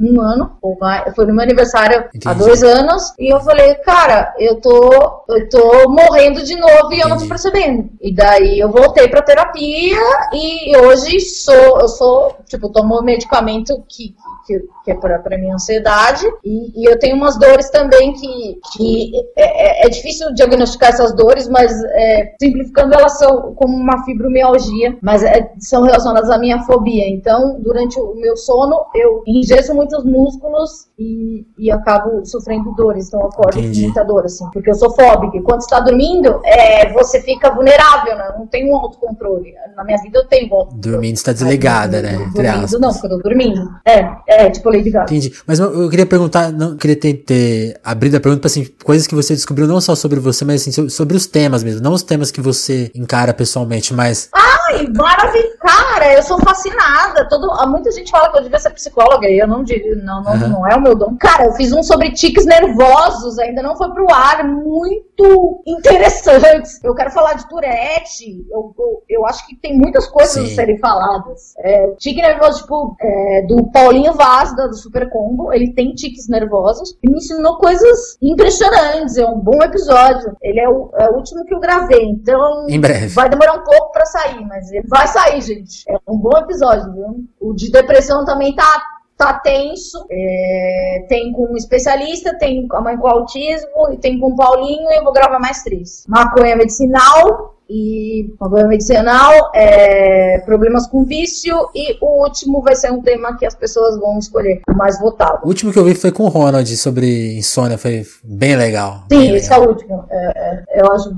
um, um, ano, ou mais, foi no meu aniversário Entendi. há dois anos, e eu falei, cara, eu tô, eu tô morrendo de novo e eu não tô percebendo. E daí eu voltei pra terapia e hoje sou, eu sou, tipo, tomo medicamento que que, que é para minha ansiedade, e, e, eu tenho umas dores também que, que é, é, é difícil diagnosticar essas dores, mas é, simplificando elas são como uma fibromialgia, mas é, são relacionadas à minha fobia. Então, durante o meu sono, eu engesso muitos músculos e, e acabo sofrendo dores, então eu acordo Entendi. com muita dor, assim, porque eu sou fóbica. E quando está dormindo, é, você fica vulnerável, né? Não tem um autocontrole. Na minha vida eu tenho autocontrole. Dormindo está desligada, né? Dormindo, não, porque eu tô dormindo. É, é tipo Lady Gaga. Entendi. Mas eu queria perguntar, não queria ter, ter abrido a pergunta para assim, coisas que você descobriu não só sobre você, mas assim, sobre os temas mesmo. Não os temas que você encara pessoalmente, mas. Ai, maravilha! Cara, eu sou fascinada. Todo, muita gente fala que eu devia ser psicóloga e eu não digo, não, não, uhum. não é o meu dom. Cara, eu fiz um sobre tiques nervosos, ainda não foi pro ar, muito interessantes. Eu quero falar de Tourette. Eu, eu, eu acho que tem muitas coisas Sim. a serem faladas. É, tique nervoso, tipo, é, do Paulinho Vaz da, do Super Combo, ele tem tiques nervosos e me ensinou coisas impressionantes. É um bom episódio. Ele é o, é o último que eu gravei, então em breve. vai demorar um pouco para sair, mas ele vai sair, gente. É um bom episódio, viu? O de depressão também tá tá tenso. É, tem com um especialista, tem a mãe com autismo e tem com o Paulinho e eu vou gravar mais três. Maconha medicinal, e problema medicinal, é, problemas com vício e o último vai ser um tema que as pessoas vão escolher, o mais votado. O último que eu vi foi com o Ronald sobre insônia, foi bem legal. Sim, bem esse legal. é o último. É, é, eu acho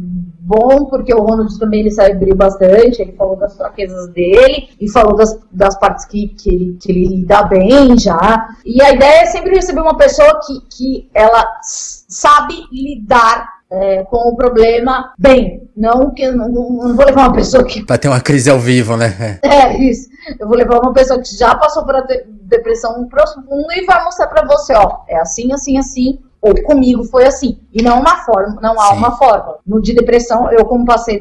bom porque o Ronald também ele se abriu bastante, ele falou das fraquezas dele e falou das, das partes que, que, ele, que ele lida bem já. E a ideia é sempre receber uma pessoa que, que ela sabe lidar é, com o problema bem. Não que não, não, vou levar uma pessoa que. Pra ter uma crise ao vivo, né? É, isso. Eu vou levar uma pessoa que já passou por a depressão profunda e vai mostrar pra você, ó, é assim, assim, assim ou comigo foi assim. E não uma forma, não há Sim. uma fórmula. No de depressão, eu como passei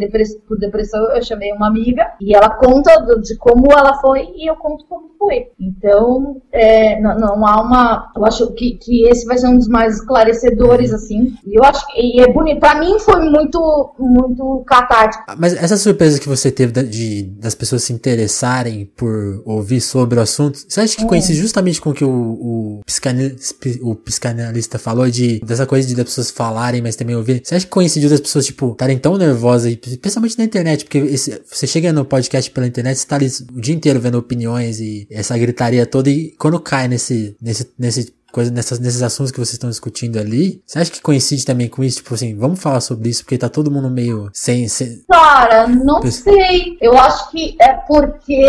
por depressão, eu chamei uma amiga e ela conta de como ela foi e eu conto como foi. Então, é, não, não, há uma. Eu acho que, que esse vai ser um dos mais esclarecedores, assim. E eu acho que e é bonito. Pra mim foi muito, muito catártico. Mas essa surpresa que você teve de, das pessoas se interessarem por ouvir sobre o assunto, você acha que hum. coincide justamente com o que o, o, psicanalista, o psicanalista falou? De dessa coisa de das pessoas falarem, mas também ouvir. Você acha que coincidiu das pessoas, tipo, estarem tão nervosas, principalmente na internet, porque esse, você chega no podcast pela internet, você tá ali o dia inteiro vendo opiniões e essa gritaria toda, e quando cai nesse, nesse, nesse coisa nessas, nesses assuntos que vocês estão discutindo ali, você acha que coincide também com isso? Tipo assim, vamos falar sobre isso, porque tá todo mundo meio sem. sem... Cara, não sei. Eu acho que é porque,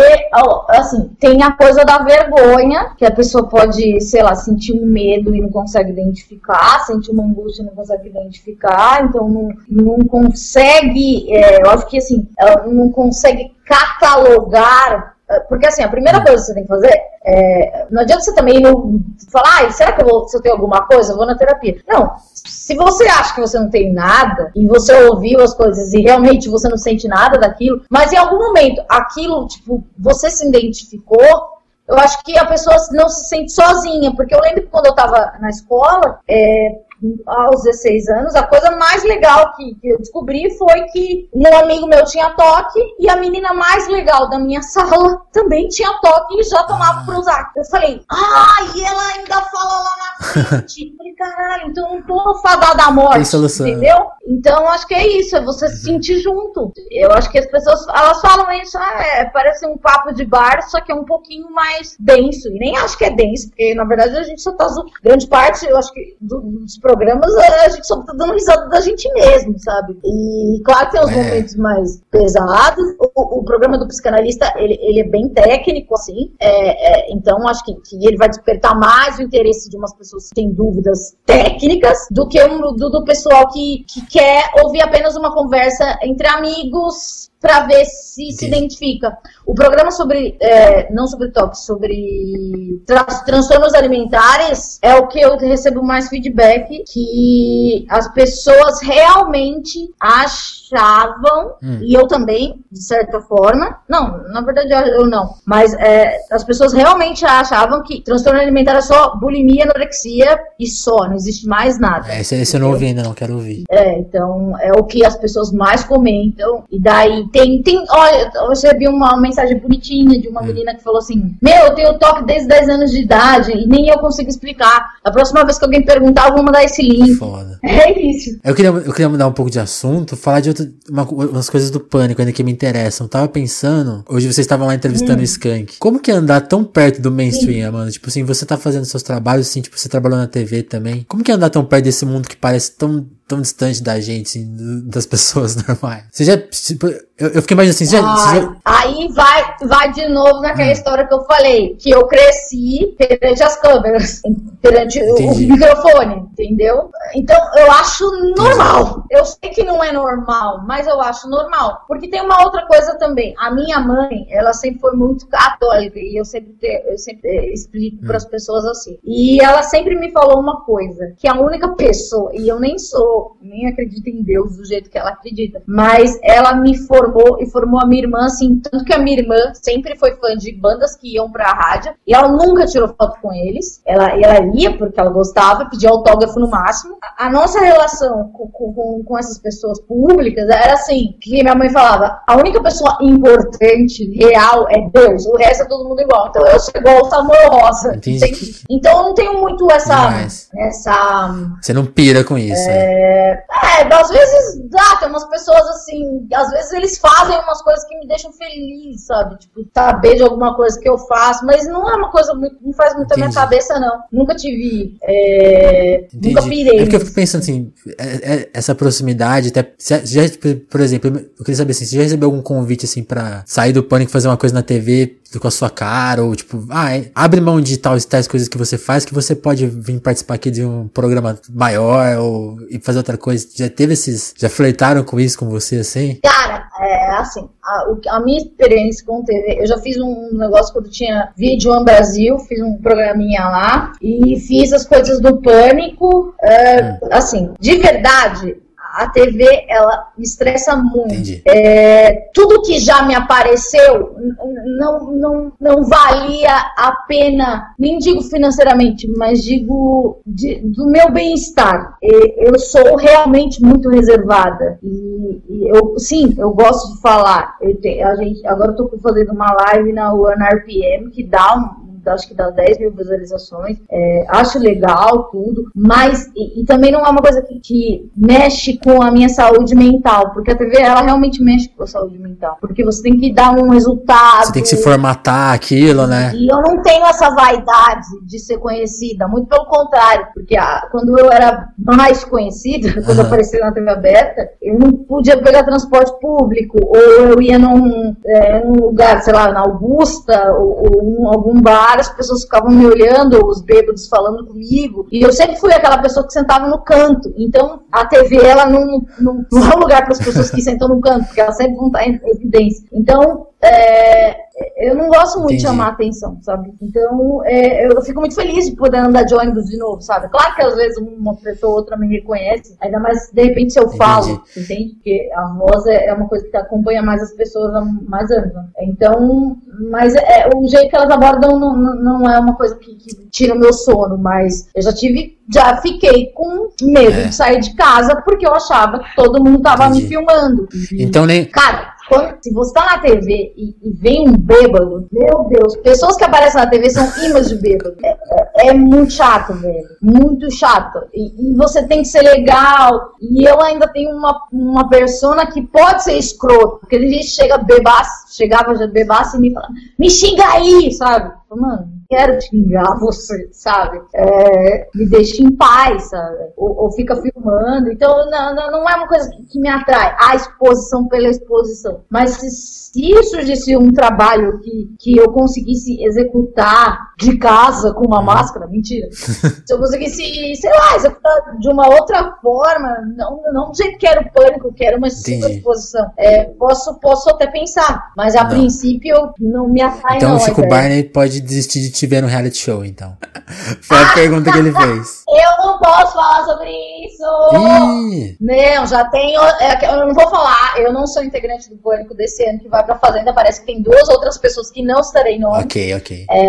assim, tem a coisa da vergonha, que a pessoa pode, sei lá, sentir um medo e não consegue identificar, sentir uma angústia e não consegue identificar, então não, não consegue. É, eu acho que, assim, ela não consegue catalogar porque assim, a primeira coisa que você tem que fazer é. Não adianta você também não falar, ah, será que eu vou, se eu tenho alguma coisa, eu vou na terapia. Não. Se você acha que você não tem nada, e você ouviu as coisas e realmente você não sente nada daquilo, mas em algum momento aquilo, tipo, você se identificou, eu acho que a pessoa não se sente sozinha, porque eu lembro que quando eu tava na escola, é, aos 16 anos, a coisa mais legal que, que, eu descobri foi que um amigo meu tinha toque e a menina mais legal da minha sala também tinha toque e já tomava ah. Prozac. Eu falei, ah, e ela ainda fala lá na frente. falei, caralho, então não tô fadada à morte, entendeu? Então acho que é isso, é você se sentir junto. Eu acho que as pessoas, elas falam isso, ah, é, parece um papo de bar, só que é um pouquinho mais denso. E nem acho que é denso, porque na verdade a gente só tá, grande parte, eu acho que dos programas, a gente só tá dando risada da gente mesmo, sabe? E claro que tem os é. momentos mais pesados. O, o, programa do psicanalista, ele, ele é bem técnico, assim. É, é, então, acho que, que, ele vai despertar mais o interesse de umas pessoas que têm dúvidas técnicas do que um, do, do pessoal que, que quer ouvir apenas uma conversa entre amigos para ver se Entendi. se identifica. O programa sobre, é, não sobre toque, sobre tra transtornos alimentares é o que eu recebo mais feedback, que as pessoas realmente achavam, hum. e eu também, de certa forma, não, na verdade eu não, mas é, as pessoas realmente achavam que transtorno alimentar é só bulimia, anorexia e só, não existe mais nada. É, esse, esse eu não ouvi ainda, não quero ouvir. É, então é o que as pessoas mais comentam, e daí tem, tem olha, eu recebi uma mensagem bonitinha de uma hum. menina que falou assim: Meu, eu tenho toque desde 10 anos de idade e nem eu consigo explicar. A próxima vez que alguém perguntar, eu vou mandar esse link. Foda. É isso. Eu queria, eu queria mudar um pouco de assunto, falar de outra, uma, umas coisas do pânico ainda que me interessam. Eu tava pensando, hoje vocês estavam lá entrevistando hum. o Skank. Como que é andar tão perto do mainstream, mano? Tipo assim, você tá fazendo seus trabalhos, assim, tipo, você trabalhou na TV também. Como que é andar tão perto desse mundo que parece tão tão distante da gente, das pessoas normais. Você já. Tipo, eu, eu fiquei imaginando assim, já, já... Aí vai, vai de novo naquela hum. história que eu falei, que eu cresci perante as câmeras, perante Entendi. o microfone, entendeu? Então eu acho normal. Eu sei que não é normal, mas eu acho normal. Porque tem uma outra coisa também. A minha mãe, ela sempre foi muito católica, e eu sempre, eu sempre explico hum. para as pessoas assim. E ela sempre me falou uma coisa, que a única pessoa, e eu nem sou nem acredita em Deus do jeito que ela acredita. Mas ela me formou e formou a minha irmã, assim, tanto que a minha irmã sempre foi fã de bandas que iam pra rádio e ela nunca tirou foto com eles. Ela, ela ia porque ela gostava, pedia autógrafo no máximo. A, a nossa relação com, com, com, essas pessoas públicas era assim, que minha mãe falava, a única pessoa importante, real, é Deus, o resto é todo mundo igual. Então eu sou igual o Samuel Rosa. Entendi. Então eu não tenho muito essa... essa Você não pira com isso. É, né? É, é, às vezes dá, tem umas pessoas assim, às vezes eles fazem umas coisas que me deixam feliz, sabe? Tipo, saber de alguma coisa que eu faço, mas não é uma coisa muito, não faz muito Entendi. a minha cabeça, não. Nunca tive, é, nunca pirei. É porque eu fico pensando assim, é, é, essa proximidade, até, já, por exemplo, eu queria saber assim, você já recebeu algum convite assim pra sair do pânico e fazer uma coisa na TV com a sua cara, ou tipo, ah, é, abre mão de tal, tais coisas que você faz que você pode vir participar aqui de um programa maior ou e fazer outra coisa. Já teve esses, já flertaram com isso com você assim? Cara, é assim, a, a minha experiência com TV, eu já fiz um negócio quando tinha Vídeo One Brasil, fiz um programinha lá e fiz as coisas do pânico, é, hum. assim, de verdade, a TV ela me estressa muito. É, tudo que já me apareceu não, não, não valia a pena, nem digo financeiramente, mas digo de, do meu bem-estar. Eu sou realmente muito reservada. E, e, eu, sim, eu gosto de falar. Te, a gente, agora eu tô fazendo uma live na One RPM que dá um acho que dá 10 mil visualizações. É, acho legal tudo, mas e, e, também não é uma coisa que, que, mexe com a minha saúde mental, porque a TV ela realmente mexe com a saúde mental, porque você tem que dar um resultado. Você tem que se formatar aquilo, né? E eu não tenho essa vaidade de ser conhecida, muito pelo contrário, porque a, quando eu era mais conhecida, quando uhum. apareci na TV aberta, eu não podia pegar transporte público, ou eu ia num, é, num lugar, sei lá, na Augusta, ou, ou um, algum bar as pessoas ficavam me olhando, os bêbados falando comigo, e eu sempre fui aquela pessoa que sentava no canto. Então, a TV, ela não, não, não é um lugar para as pessoas que sentam no canto, porque ela sempre vão estar em evidência. Então, é, eu não gosto muito Entendi. de chamar atenção, sabe? Então, é, eu fico muito feliz de poder andar de ônibus de novo, sabe? Claro que às vezes uma pessoa ou outra me reconhece, ainda mais de repente se eu falo, entende? Porque a voz é, é uma coisa que acompanha mais as pessoas há mais anos. Né? Então, mas é, o jeito que elas abordam não, não é uma coisa que, que tira o meu sono, mas eu já tive já fiquei com medo é. de sair de casa porque eu achava que todo mundo tava Entendi. me filmando. Então nem. Cara, quando, se você tá na TV e, e, vem um bêbado, meu Deus, pessoas que aparecem na TV são imãs de bêbado. É, é, é, muito chato, velho. Muito chato. E, e, você tem que ser legal. E eu ainda tenho uma, uma persona que pode ser escroto. Porque ele chega bebaço, chegava já bebaço e me fala, me xinga aí, sabe? Mano, quero xingar você, sabe? É, me deixa em paz, sabe? Ou, ou fica filmando. Então, não, não, é uma coisa que, que, me atrai. A exposição pela exposição. Mas se, se surgisse um trabalho que, que eu conseguisse executar de casa com uma máscara, mentira. se eu conseguisse, sei lá, executar de uma outra forma, não, não do jeito que era o pânico, que era uma exposição. É, posso, posso até pensar. Mas a não. princípio não me atrai. Então o Chico Barney pode desistir de te ver no reality show, então. Foi a pergunta que ele fez. Eu não posso falar sobre isso! Ih. Não, já tenho. É, eu não vou falar, eu não sou integrante do Pânico desse ano que vai pra Fazenda. Parece que tem duas outras pessoas que não estarei no. Ok, ok. É,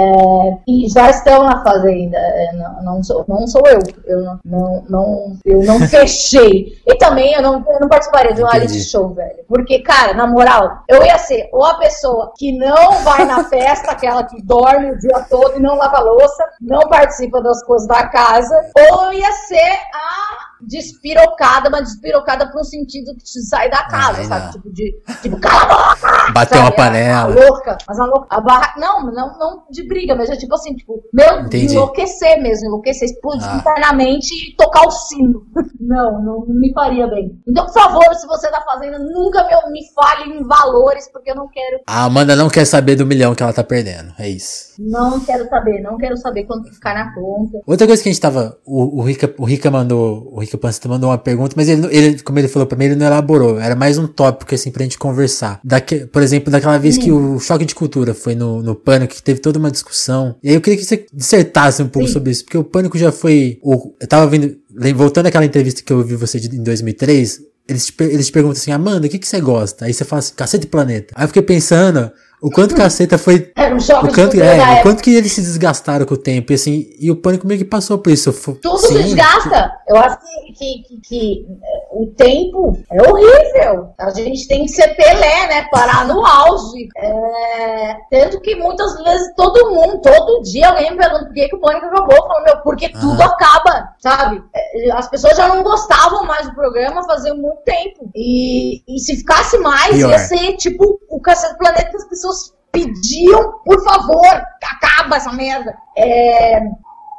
e já estão na Fazenda. É, não, não, sou, não sou eu. Eu não, não, não eu não fechei. E também eu não, eu não participaria de um reality show, velho. Porque, cara, na moral, eu ia ser ou a pessoa que não vai na festa, aquela que dorme o dia todo e não lava louça, não participa das coisas da casa, ou ia ser a despirocada, mas despirocada pro sentido de sair da casa, sabe? Tipo, de, tipo, cala a boca! Bater uma panela. A, a louca, mas a louca, a barra, não, não, não de briga, mas é tipo assim, tipo, meu, Entendi. enlouquecer mesmo, enlouquecer, explodir ah. internamente e tocar o sino. não, não, me faria bem. Então, por favor, se você tá fazendo, nunca me, me fale em valores, porque eu não quero. A Amanda não quer saber do milhão que ela tá perdendo, é isso. Não quero saber, não quero saber quanto ficar na conta. Outra coisa que a gente tava, o, o Rica, o Rica mandou, o Rica Pança mandou uma pergunta, mas ele, ele, como ele falou pra mim, ele não elaborou. Era mais um tópico, assim, pra gente conversar. Daque, por exemplo, daquela vez Sim. que o Choque de Cultura foi no, no Pânico, que teve toda uma discussão. E aí eu queria que você dissertasse um pouco Sim. sobre isso, porque o Pânico já foi. O, eu tava vendo. Voltando àquela entrevista que eu ouvi você de, em 2003, eles te, eles te perguntam assim, Amanda, o que, que você gosta? Aí você fala assim, cacete planeta. Aí eu fiquei pensando, o quanto caceta foi. Era um choque o quanto, é, o quanto que eles se desgastaram com o tempo, e assim, e o pânico meio que passou por isso. Tudo Sim, se desgasta. Eu acho que, que, que, que, o tempo é horrível. A gente tem que ser Pelé, né? Parar no auge. É... Tanto que muitas vezes todo mundo, todo dia, alguém me pergunta por que, que o pânico acabou. Eu falo, meu, porque ah. tudo acaba, sabe? É, as pessoas já não gostavam mais do programa fazia muito tempo. E, e se ficasse mais, Pior. ia ser tipo o Cacete Planeta que as pessoas pediam, por favor, acaba essa merda. É,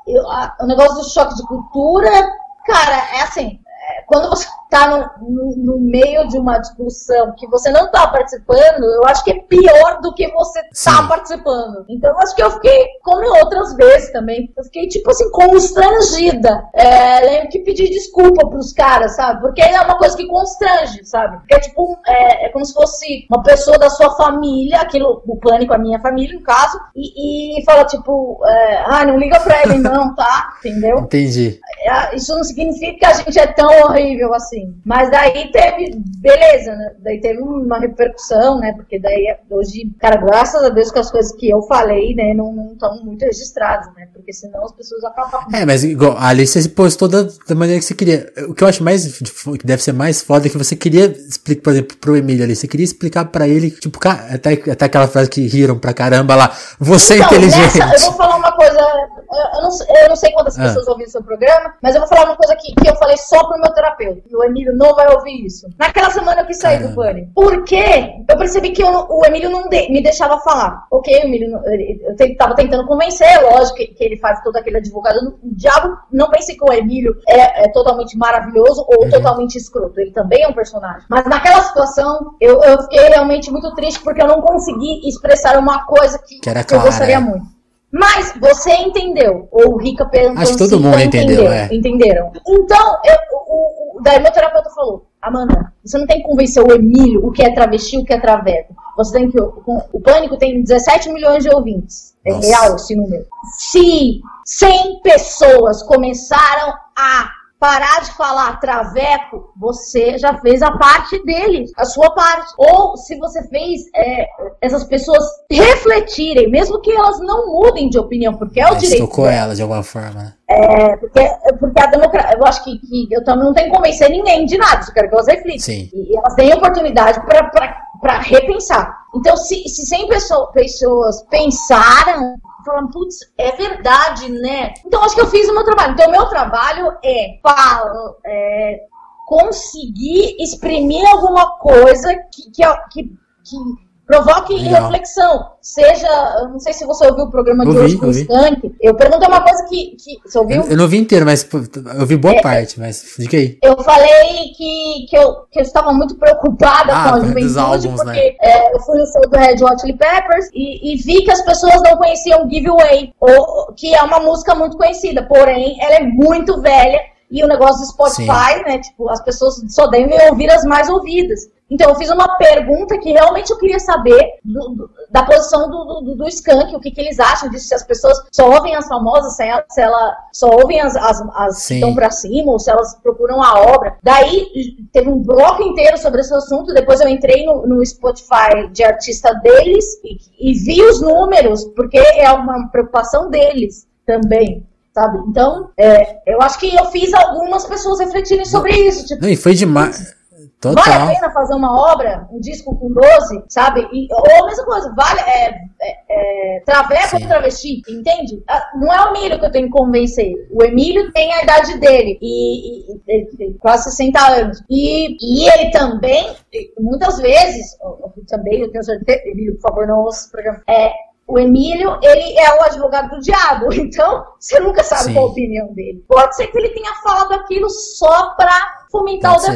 eu, a, o negócio do choque de cultura, cara, é assim, é, quando você tá no, no, no, meio de uma discussão que você não tá participando, eu acho que é pior do que você Sim. tá participando. Então, acho que eu fiquei, como outras vezes também, eu fiquei, tipo assim, constrangida. É, lembro que pedi desculpa pros caras, sabe? Porque é uma coisa que constrange, sabe? Porque é tipo, é, é como se fosse uma pessoa da sua família, aquilo, o pânico, a minha família, no caso, e, e fala, tipo, é, ah, não liga pra ele não, tá? Entendeu? Entendi. É, isso não significa que a gente é tão horrível assim assim. Mas daí teve, beleza, né? Daí teve uma repercussão, né? Porque daí hoje, cara, graças a Deus que as coisas que eu falei, né, não estão muito registradas, né? Porque senão as pessoas acabam. É, mas igual, ali você se postou da, da maneira que você queria. O que eu acho mais, que deve ser mais foda é que você queria explicar, por exemplo, pro Emílio ali, você queria explicar pra ele, tipo, até, até aquela frase que riram pra caramba lá, você então, é inteligente. Nessa, eu vou falar coisa, eu não, eu não sei quantas ah. pessoas ouviram o seu programa, mas eu vou falar uma coisa que, que eu falei só pro meu terapeuta. E o Emílio não vai ouvir isso. Naquela semana eu quis sair do pânico. Por quê? Eu percebi que eu, o Emílio não de, me deixava falar. Ok, o Emílio, eu tava tentando convencer, lógico que, que, ele faz todo aquele advogado. O diabo, não pense que o Emílio é, é totalmente maravilhoso ou uhum. totalmente escroto. Ele também é um personagem. Mas naquela situação, eu, eu fiquei realmente muito triste porque eu não consegui expressar uma coisa que, que, que eu gostaria muito. Mas você entendeu. Ou o Rica perguntou Acho que todo mundo entendeu, entendeu é. Entenderam. Então, eu, o, o, daí meu terapeuta falou, Amanda, você não tem que convencer o Emílio o que é travesti o que é traveco. você tem que. O Pânico tem 17 milhões de ouvintes. É Nossa. real esse número. Se 100 pessoas começaram a parar de falar traveco, você já fez a parte dele, a sua parte. Ou se você fez é, essas pessoas refletirem, mesmo que elas não mudem de opinião, porque é o Mas direito. Tocou ela de alguma forma? É, porque, porque a democracia, eu acho que, que eu também não tenho que convencer ninguém de nada, eu quero que elas reflitam. E elas têm oportunidade para repensar. Então, se, se 100 pessoas, pessoas pensaram falando, putz, é verdade, né? Então acho que eu fiz o meu trabalho. Então o meu trabalho é, é conseguir exprimir alguma coisa que, que, que, que provoque Legal. reflexão. Seja, não sei se você ouviu o programa de hoje com o Skank. Eu perguntei uma coisa que, que. Você ouviu? Eu, eu não vi inteiro, mas eu vi boa é, parte, mas diga aí. Eu falei que, que, eu, que eu estava muito preocupada ah, com a juventude, álbuns, porque né? é, eu fui no show do Red Hot Chili Peppers e, e, vi que as pessoas não conheciam Giveaway, ou, que é uma música muito conhecida, porém ela é muito velha. E o negócio do Spotify, Sim. né? Tipo, as pessoas só devem ouvir as mais ouvidas. Então, eu fiz uma pergunta que realmente eu queria saber do, do, da posição do, do, do Skank, o que, que eles acham disso, se as pessoas só ouvem as famosas, se ela, se ela só ouvem as, as, as que estão pra cima, ou se elas procuram a obra. Daí, teve um bloco inteiro sobre esse assunto, depois eu entrei no, no Spotify de artista deles e, e vi os números, porque é uma preocupação deles também sabe? Então, é, eu acho que eu fiz algumas pessoas refletirem sobre isso. Tipo, Não, e foi demais. Total. Vale a pena fazer uma obra, um disco com 12, sabe? E, ou a mesma coisa, vale. É, é, é, traveco ou travesti, entende? Ah, não é o Emílio que eu tenho que convencer. O Emílio tem a idade dele, e, e ele tem quase 60 anos. E, e ele também, muitas vezes, eu, eu também, eu tenho certeza, Emílio, por favor, não ouça esse programa. É, o Emílio, ele é o advogado do diabo, então você nunca sabe Sim. qual a opinião dele. Pode ser que ele tenha falado aquilo só para fomentar Pode o ser.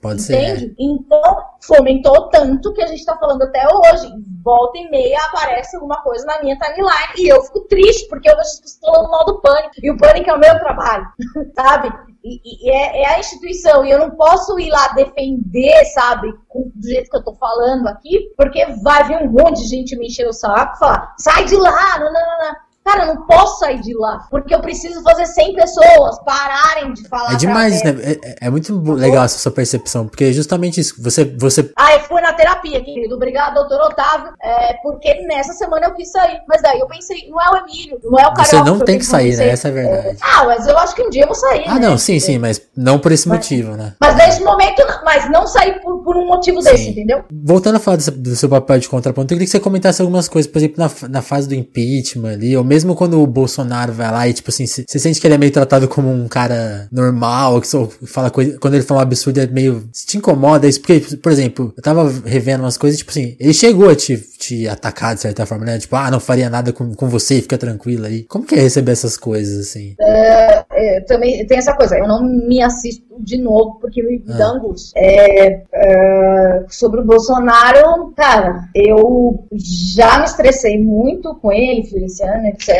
Pode entende? ser. É. Então, fomentou tanto que a gente tá falando até hoje. Volta e meia aparece alguma coisa na minha timeline e eu fico triste, porque eu pessoas falando mal do pânico. E o pânico é o meu trabalho, sabe? E, e é, é, a instituição, e eu não posso ir lá defender, sabe, do jeito que eu tô falando aqui, porque vai vir um monte de gente me encher o saco e falar, sai de lá, não, não, não, não. Cara, eu não posso sair de lá, porque eu preciso fazer 100 pessoas pararem de falar. É demais, né? É, é, muito legal essa sua percepção, porque é justamente isso. Você, você. Ah, eu fui na terapia, querido. Obrigado, doutor Otávio. É, porque nessa semana eu quis sair. Mas daí eu pensei, não é o Emílio, não é o cara. Você não tem que sair, né? Essa é a verdade. É, ah, mas eu acho que um dia eu vou sair. Ah, né? não, sim, sim, mas não por esse mas, motivo, né? Mas nesse momento, mas não sair por, por um motivo sim. desse, entendeu? Voltando a falar do, do seu papel de contraponto, eu queria que você comentasse algumas coisas, por exemplo, na, na fase do impeachment ali, ou mesmo mesmo quando o Bolsonaro vai lá e, tipo assim, você sente que ele é meio tratado como um cara normal, que só fala coisa. Quando ele fala um absurdo, é meio. Se te incomoda isso, porque, por exemplo, eu tava revendo umas coisas, tipo assim, ele chegou a te, te atacar de certa forma, né? Tipo, ah, não faria nada com, com você, fica tranquilo aí. Como que é receber essas coisas, assim? É, é, também tem essa coisa, eu não me assisto de novo porque me ah. dá angústia. É, é, sobre o Bolsonaro, cara, eu já me estressei muito com ele, Feliciano, etc.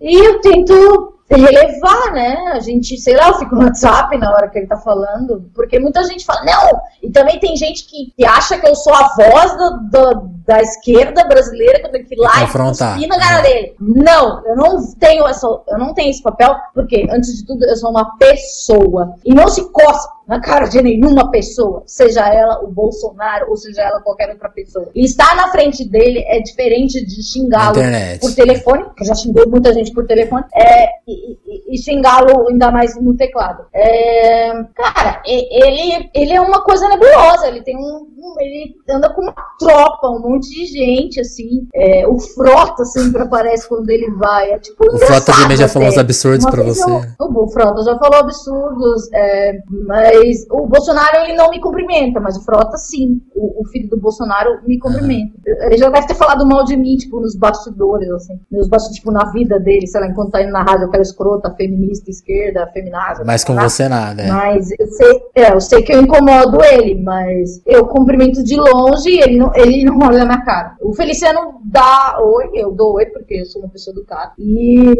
E eu tento relevar, né? A gente, sei lá, eu fico no WhatsApp na hora que ele tá falando, porque muita gente fala, não, e também tem gente que, que acha que eu sou a voz do, do, da esquerda brasileira, que eu tenho que ir lá e cuspir na cara dele. Não, eu não tenho essa, eu não tenho esse papel, porque, antes de tudo, eu sou uma pessoa, e não se cospe na cara de nenhuma pessoa, seja ela o Bolsonaro ou seja ela qualquer outra pessoa. E estar na frente dele é diferente de xingá-lo por telefone, que eu já xinguei muita gente por telefone, é, e, e, e xingá-lo ainda mais no teclado. É, cara, ele, ele é uma coisa nebulosa, ele tem um, um ele anda com uma tropa, um monte de gente, assim, é, o Frota sempre aparece quando ele vai, é tipo O Frota também já falou uns absurdos pra você. Eu, o Frota já falou absurdos, é, mas o Bolsonaro ele não me cumprimenta, mas o Frota sim. O, o filho do Bolsonaro me cumprimenta. Ele já deve ter falado mal de mim, tipo, nos bastidores, assim. Nos bastidores, tipo, na vida dele, sei lá, enquanto tá indo na rádio, aquela escrota, feminista, esquerda, feminaza. Mas com você nada, é. Mas eu sei, é, eu sei que eu incomodo ele, mas eu cumprimento de longe e ele não, ele não olha na minha cara. O Feliciano dá oi, eu dou oi, porque eu sou uma pessoa educada. E.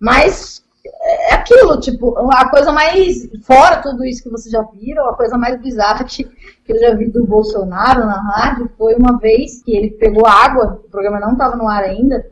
Mas é aquilo, tipo, a coisa mais. Fora tudo isso que vocês já viram, a coisa mais bizarra que, que eu já vi do Bolsonaro na rádio foi uma vez que ele pegou água, o programa não estava no ar ainda,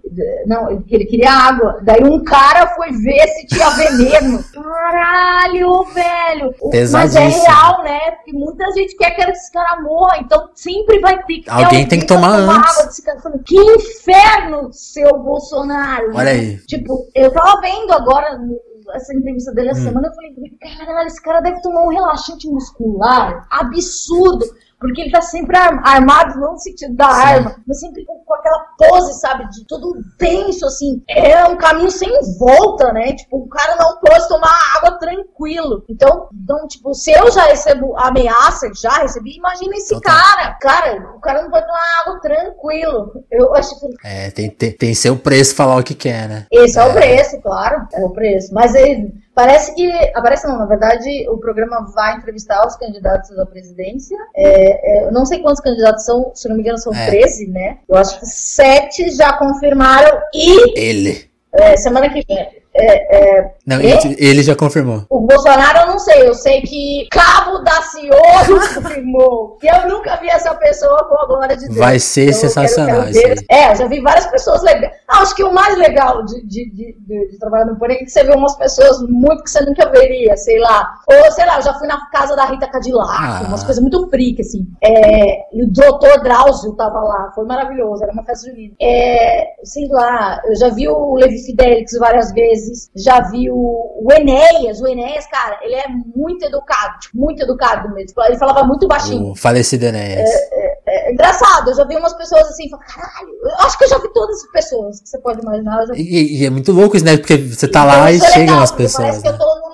não, que ele queria água. Daí um cara foi ver se tinha veneno. Caralho, velho! Mas é real, né? Porque muita gente quer que esse cara morra, então sempre vai ter que. Alguém, alguém tem que tomar, tomar antes. água desse cara. Que inferno, seu Bolsonaro! Olha aí. Tipo, eu tava vendo agora essa entrevista dele hum. semana, eu falei, caralho, esse cara deve tomar um relaxante muscular absurdo. Porque ele tá sempre armado, não no sentido da Sim. arma, mas sempre com, com, aquela pose, sabe, de tudo tenso, assim. É um caminho sem volta, né? Tipo, o cara não pode tomar água tranquilo. Então, então tipo, se eu já recebo ameaça, já recebi, imagina esse Total. cara. Cara, o cara não pode tomar água tranquilo. Eu acho que. É, tem, tem, tem seu preço falar o que quer, né? Esse é, é o preço, claro. É o preço. Mas ele Parece que. Aparece não, na verdade, o programa vai entrevistar os candidatos à presidência. É, é, eu não sei quantos candidatos são, se não me engano, são é. 13, né? Eu acho que sete já confirmaram e. Ele. É, semana que vem. É, é, não, ele, ele, já confirmou. O Bolsonaro eu não sei, eu sei que Cabo da Ciolo confirmou. que eu nunca vi essa pessoa com a glória de Deus. Vai ser então, sensacional quero, quero É, eu já vi várias pessoas legais. Ah, acho que o mais legal de, de, de, de trabalhar no Porém é que você vê umas pessoas muito que você nunca veria, sei lá. Ou, sei lá, eu já fui na casa da Rita Cadillac, ah. umas coisas muito freak, assim. É, e o doutor Drauzio tava lá, foi maravilhoso, era uma festa junina. É, sei lá, eu já vi o Levi Fidelix várias vezes vezes, já vi o, o Enéas. O Enéas, cara, ele é muito educado, tipo, muito educado mesmo. Ele falava muito baixinho. O falecido Enéas. É, é, é, engraçado, eu já vi umas pessoas assim, caralho, eu acho que eu já vi todas as pessoas que você pode imaginar. E, e, é muito louco isso, né? Porque você tá e lá e chegam as pessoas. Parece né? que eu tô num, num,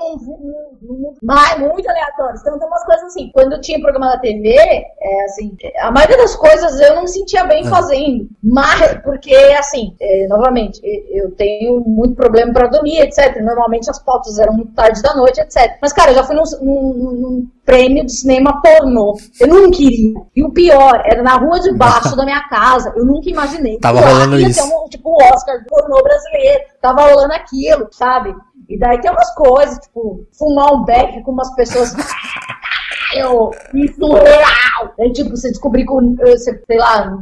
mas muito aleatório. Então tem umas coisas assim. Quando eu tinha programa da TV, é, assim, a maioria das coisas eu não me sentia bem ah. fazendo. Mas, porque, assim, é, novamente, eu tenho muito problema pra dormir, etc. Normalmente as pautas eram muito tarde da noite, etc. Mas, cara, eu já fui num, num, num prêmio de cinema pornô. Eu não queria. E o pior, era na rua de baixo da minha casa. Eu nunca imaginei. Tava rolando isso. Um, tipo, o Oscar do pornô brasileiro. Tava rolando aquilo, sabe? E daí tem umas coisas, tipo, fumar um beck com umas pessoas. Eu, surreal! Aí, tipo, você descobriu que, você, sei lá,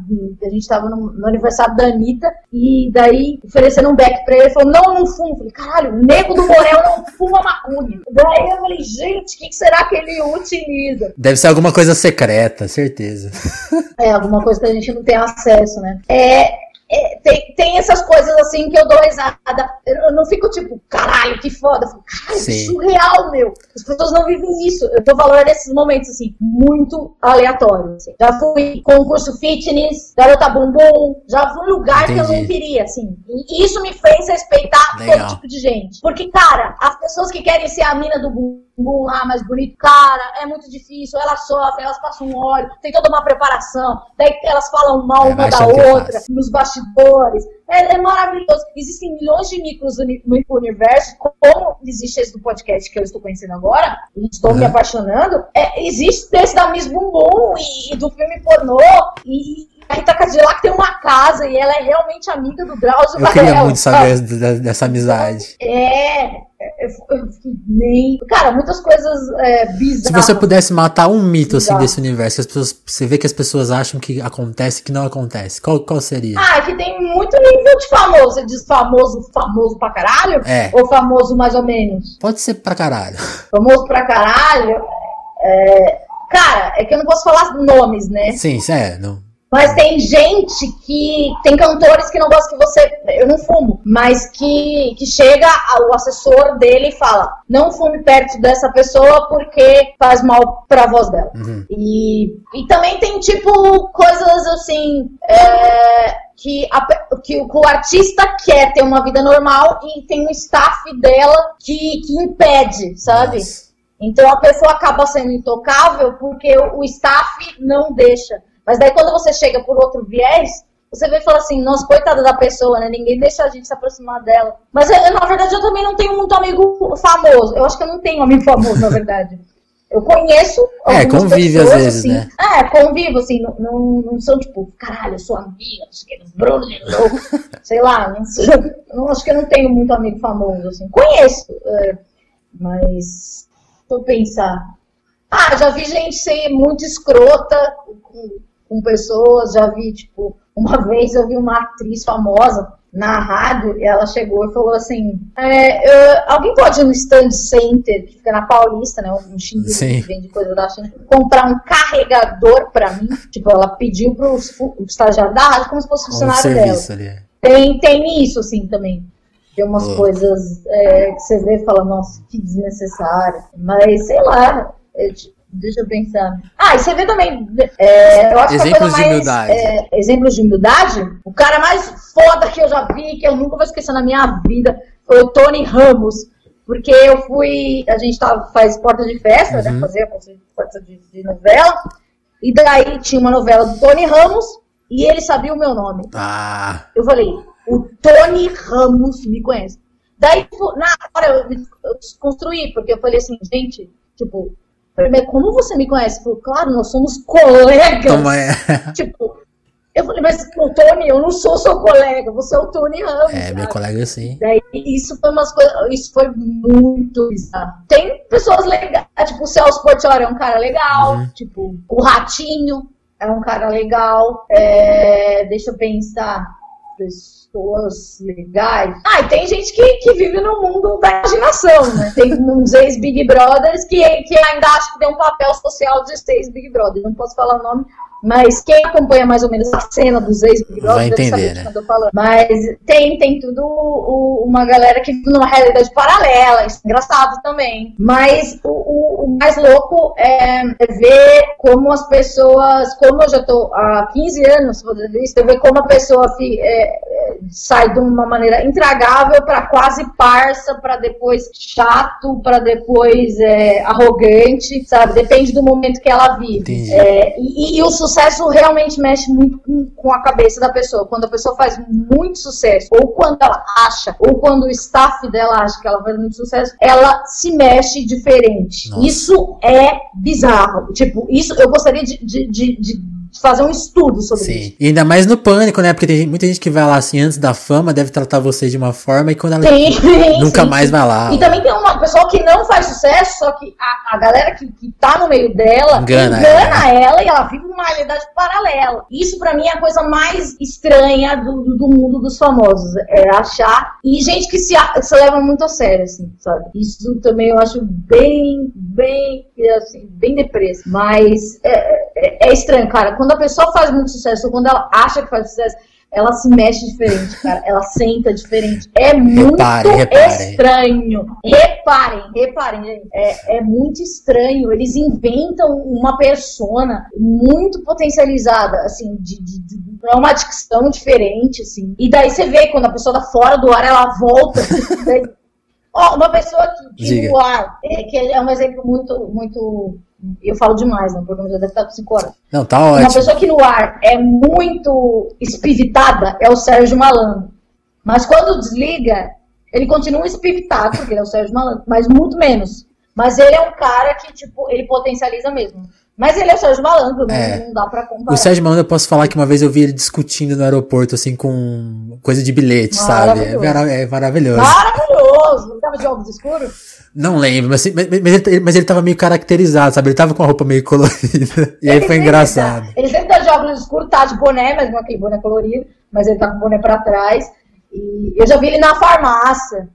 a gente tava no, no, aniversário da Anitta, e daí oferecendo um beck pra ele, ele falou, não, não fumo. Eu falei, caralho, o nego do Morel não fuma maconha. Daí eu falei, gente, o que, que será que ele utiliza? Deve ser alguma coisa secreta, certeza. É, alguma coisa que a gente não tem acesso, né? É, é, tem, tem essas coisas assim que eu dou risada. Eu não fico tipo, caralho, que foda. Eu fico, caralho, que surreal, meu. As pessoas não vivem isso. Eu tô falando nesses momentos, assim, muito aleatórios. Assim. Já fui concurso fitness, garota bumbum, já fui lugar Entendi. que eu não queria, assim. E isso me fez respeitar Legal. todo tipo de gente. Porque, cara, as pessoas que querem ser a mina do bumbum lá mais bonito, cara, é muito difícil. Elas sofrem, elas passam um óleo, tem toda uma preparação. Daí elas falam mal é, uma da outra, nos bastidores. É, é, maravilhoso. Existem milhões de micros no universo, como existe esse do podcast que eu estou conhecendo agora, e estou uhum. me apaixonando. É, existe desse da Miss Bumbum e, e do filme pornô, e, Rita Cadillac tem uma casa e ela é realmente amiga do Drauzio Eu Varela, queria muito saber sabe? dessa amizade. É, eu fiquei nem. Cara, muitas coisas é, bizarras. Se você pudesse matar um mito assim desse universo, que as pessoas, você vê que as pessoas acham que acontece que não acontece, qual, qual seria? Ah, que tem muito nível de famoso. Você diz famoso, famoso pra caralho? É. Ou famoso mais ou menos? Pode ser pra caralho. Famoso pra caralho? É... Cara, é que eu não posso falar nomes, né? Sim, é. Não... Mas tem gente que. Tem cantores que não gostam que você. Eu não fumo, mas que, que chega o assessor dele e fala: não fume perto dessa pessoa porque faz mal pra voz dela. Uhum. E, e também tem, tipo, coisas assim. É, que, a, que, o artista quer ter uma vida normal e tem um staff dela que, que impede, sabe? Nossa. Então a pessoa acaba sendo intocável porque o, o staff não deixa. Mas daí quando você chega por outro viés, você vê e fala assim, nossa, coitada da pessoa, né? Ninguém deixa a gente se aproximar dela. Mas eu, na verdade eu também não tenho muito amigo famoso. Eu acho que eu não tenho amigo famoso, na verdade. Eu conheço É, convive pessoas, às vezes, assim, né? É, convivo, assim, não, não, não são tipo, caralho, eu sou amiga, não sei o que, Bruno de novo, sei lá, não, sei, não, acho que eu não tenho muito amigo famoso, assim, conheço, é, mas tô pensar. Ah, já vi gente ser muito escrota com, com pessoas, já vi, tipo, uma vez eu vi uma atriz famosa na rádio e ela chegou e falou assim: é, eu- alguém pode ir no stand center que fica na Paulista, né? Um Sim. que vende coisa da China, comprar um carregador pra mim. Tipo, ela pediu pro fu- estagiário da rádio como se fosse Um funcionário dela. serviço ali. é. Tem, tem isso, assim, também. Tem umas Oh. coisas é, que você vê e fala, nossa, que desnecessário. Mas, sei lá, é, deixa eu pensar. Ah, e você vê também, é, eu acho que a Exemplos coisa de mais, humildade. é, exemplos de humildade, o cara mais foda que eu já vi, que eu nunca vou esquecer na minha vida, foi o Tony Ramos. Porque eu fui, a gente tava, faz porta de festa, Uhum. né, fazia porta de, de novela, e daí tinha uma novela do Tony Ramos, e ele sabia o meu nome. Ah, Eu falei, o Tony Ramos me conhece. Daí, na hora eu, eu desconstruí, porque eu falei assim, gente, tipo, mas como você me conhece? Falou, claro, nós somos colegas. toma é. Tipo, eu falei, mas o Tony, eu não sou seu colega, você é o Tony Ramos. É, meu sabe? colega sim. Daí isso foi umas coisas, isso foi muito bizarro. Tem pessoas legais, tipo, o Celso Portioli é um cara legal, Uhum. tipo, o Ratinho é um cara legal. É, deixa eu pensar, pessoas legais. Ah, e tem gente que, que vive no mundo da imaginação, né? Tem uns ex-Big Brothers que, que ainda acham que tem um papel social de ser ex-Big Brother. Não posso falar o nome, mas quem acompanha mais ou menos a cena dos ex-Big Brother Vai deve entender, né? quem eu tô falando. Mas tem, tem tudo o- uma galera que vive numa realidade paralela, isso é engraçado também. Mas o, o- o mais louco é, é ver como as pessoas, como eu já tô há 15 anos fazendo isso, é ver como a pessoa fi- é, é, sai de uma maneira intragável para quase parça, para depois chato, para depois é, arrogante, sabe? Depende do momento que ela vive. É, e, e o sucesso realmente mexe muito com, com a cabeça da pessoa. Quando a pessoa faz muito sucesso, ou quando ela acha, ou quando o staff dela acha que ela faz muito sucesso, ela se mexe diferente. Nossa. Isso é bizarro. Tipo, isso eu gostaria de, de, de- de fazer um estudo sobre isso. Sim. E ainda mais no pânico, né? Porque tem muita gente que vai lá assim antes da fama, deve tratar você de uma forma e quando ela Sim, nunca sim, mais vai lá. E também tem uma pessoa que não faz sucesso, só que a, a galera que, que tá no meio dela Engana ela. e ela vive uma realidade paralela. Isso pra mim é a coisa mais estranha do, do- do mundo dos famosos. É achar. E gente que se, se leva muito a sério, assim, sabe? Isso também eu acho bem, bem, assim, bem depresso. Mas é, é- é estranho, cara. Quando a pessoa faz muito sucesso, ou quando ela acha que faz sucesso, ela se mexe diferente, cara. Ela senta diferente. É muito Reparem, reparem. estranho. Reparem, reparem, gente. É, é muito estranho. Eles inventam uma persona muito potencializada, assim, de, de, de é uma dicção diferente, assim. E daí você vê quando a pessoa tá fora do ar, ela volta. daí- Ó, uma pessoa que, que no ar, é, que é um exemplo muito, muito. Eu falo demais, né? O programa já deve estar com 5 horas. Não, tá Uma ótimo. pessoa que no ar é muito espivitada é o Sérgio Malandro. Mas quando desliga, ele continua espivitado, porque ele é o Sérgio Malandro, mas muito menos. Mas ele é um cara que, tipo, ele potencializa mesmo. Mas ele é o Sérgio Malandro, não, É. não dá pra comparar. O Sérgio Malandro, eu posso falar que uma vez eu vi ele discutindo no aeroporto, assim, com coisa de bilhete, sabe? É, mara- é maravilhoso. Maravilhoso! Ele tava de óculos escuros? Não lembro, mas, mas, mas ele, mas ele tava meio caracterizado, sabe? Ele tava com a roupa meio colorida. E aí Ele foi sempre engraçado. tá- ele sempre tá de óculos escuros, tá de boné, mas não é aquele boné colorido, mas ele tá com o boné pra trás. E eu já vi ele na farmácia.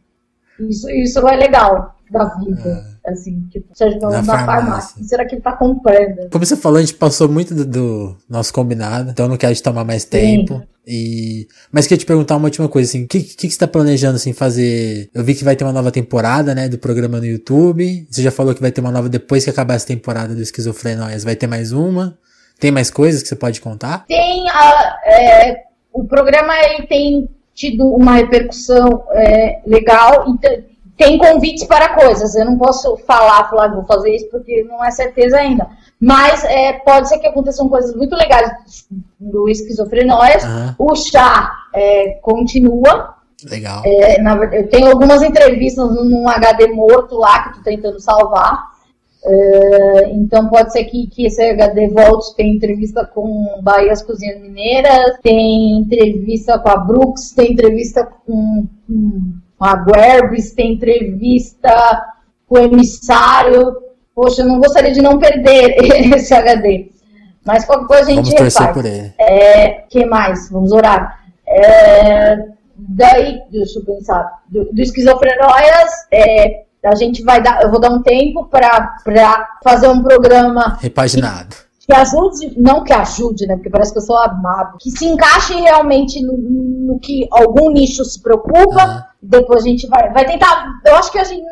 Isso, isso é legal da vida. Assim, tipo, Sérgio Na Malandro na farmácia. farmácia. Será que ele tá comprando? Como você falou, a gente passou muito do, do nosso combinado, então eu não quero te tomar mais tempo. E... Mas queria te perguntar uma última coisa, assim, o que, que, que você tá planejando, assim, fazer? Eu vi que vai ter uma nova temporada, né, do programa no YouTube. Você já falou que vai ter uma nova depois que acabar essa temporada do Esquizofrenóias. Vai ter mais uma? Tem mais coisas que você pode contar? Tem a, é, o programa ele tem tido uma repercussão é, legal e te- tem convites para coisas. Eu não posso falar, falar que vou fazer isso porque não é certeza ainda. Mas é, pode ser que aconteçam coisas muito legais do esquizofrenóias. Aham, O chá é, continua. legal. É, na eu tenho algumas entrevistas num HD morto lá que tô tentando salvar. Uh, então pode ser que, que esse HD volte, tem entrevista com Bahias Cozinhas Mineiras, tem entrevista com a Brooks, tem entrevista com, com a Guerbes, tem entrevista com o emissário. Poxa, eu não gostaria de não perder esse HD. Mas qualquer coisa a gente Vamos torcer por ele. É, que mais? Vamos orar. É, daí, deixa eu pensar, do, do esquizofrenóias, é, a gente vai dar, eu vou dar um tempo para fazer um programa repaginado. Que, que ajude, não que ajude, né? Porque parece que eu sou amado, que se encaixe realmente no, no que algum nicho se preocupa. Uhum. Depois a gente vai, vai tentar. Eu acho que a gente,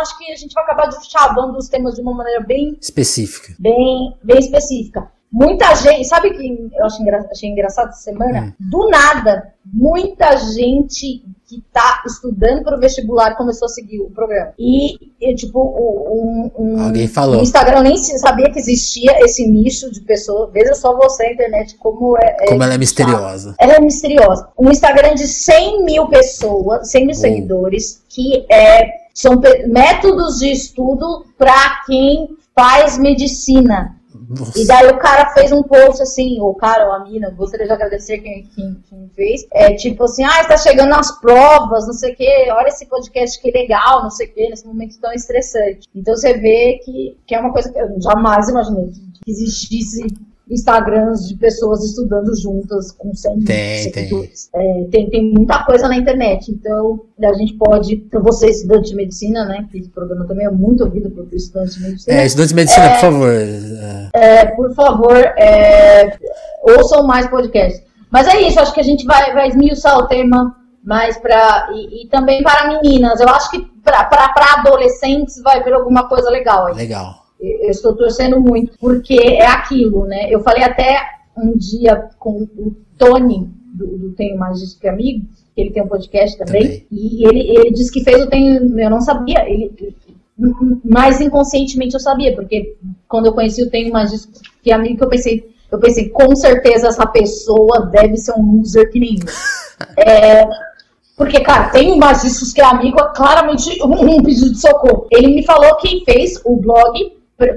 acho que a gente vai acabar chavando os temas de uma maneira bem específica. Bem, bem específica. Muita gente, sabe que eu achei, engra, achei engraçado essa semana? Hum. Do nada, muita gente que tá estudando para o vestibular começou a seguir o programa. E, e tipo, um, um, Alguém falou. Instagram eu nem sabia que existia esse nicho de pessoas. Veja só você, internet, como é. é como ela é misteriosa. Ela é misteriosa. Um Instagram de 100 mil pessoas, 100 mil seguidores, que é, são métodos de estudo para quem faz medicina. Nossa. E daí o cara fez um post assim, o cara ou a mina, gostaria de agradecer quem, quem, quem fez. É tipo assim, ah, está chegando as provas, não sei o quê, olha esse podcast que legal, não sei o quê, nesse momento tão estressante. Então você vê que, que é uma coisa que eu jamais imaginei que existisse Instagrams de pessoas estudando juntas com 100 tem, seguidores. Tem. É, tem. tem. muita coisa na internet, então a gente pode, então você estudante de medicina, né, que esse programa também é muito ouvido por estudantes de medicina. É, estudante de medicina, é, por favor. É, por favor, é, ouçam mais podcasts. Mas é isso, acho que a gente vai, vai esmiuçar o tema mais para e, e, também para meninas. Eu acho que para adolescentes vai vir alguma coisa legal aí. Legal. Eu estou torcendo muito, porque é aquilo, né? Eu falei até um dia com o Tony, do, do Tenho Disso Que Amigo, que ele tem um podcast também, também. e ele, ele disse que fez o Tenho, eu não sabia, ele, mas inconscientemente eu sabia, porque quando eu conheci o Tenho Disso Que Amigo, eu pensei, eu pensei, com certeza essa pessoa deve ser um loser que nem eu. é, porque, cara, tem mais disso que é amigo, é claramente um, um pedido de socorro. Ele me falou que fez o blog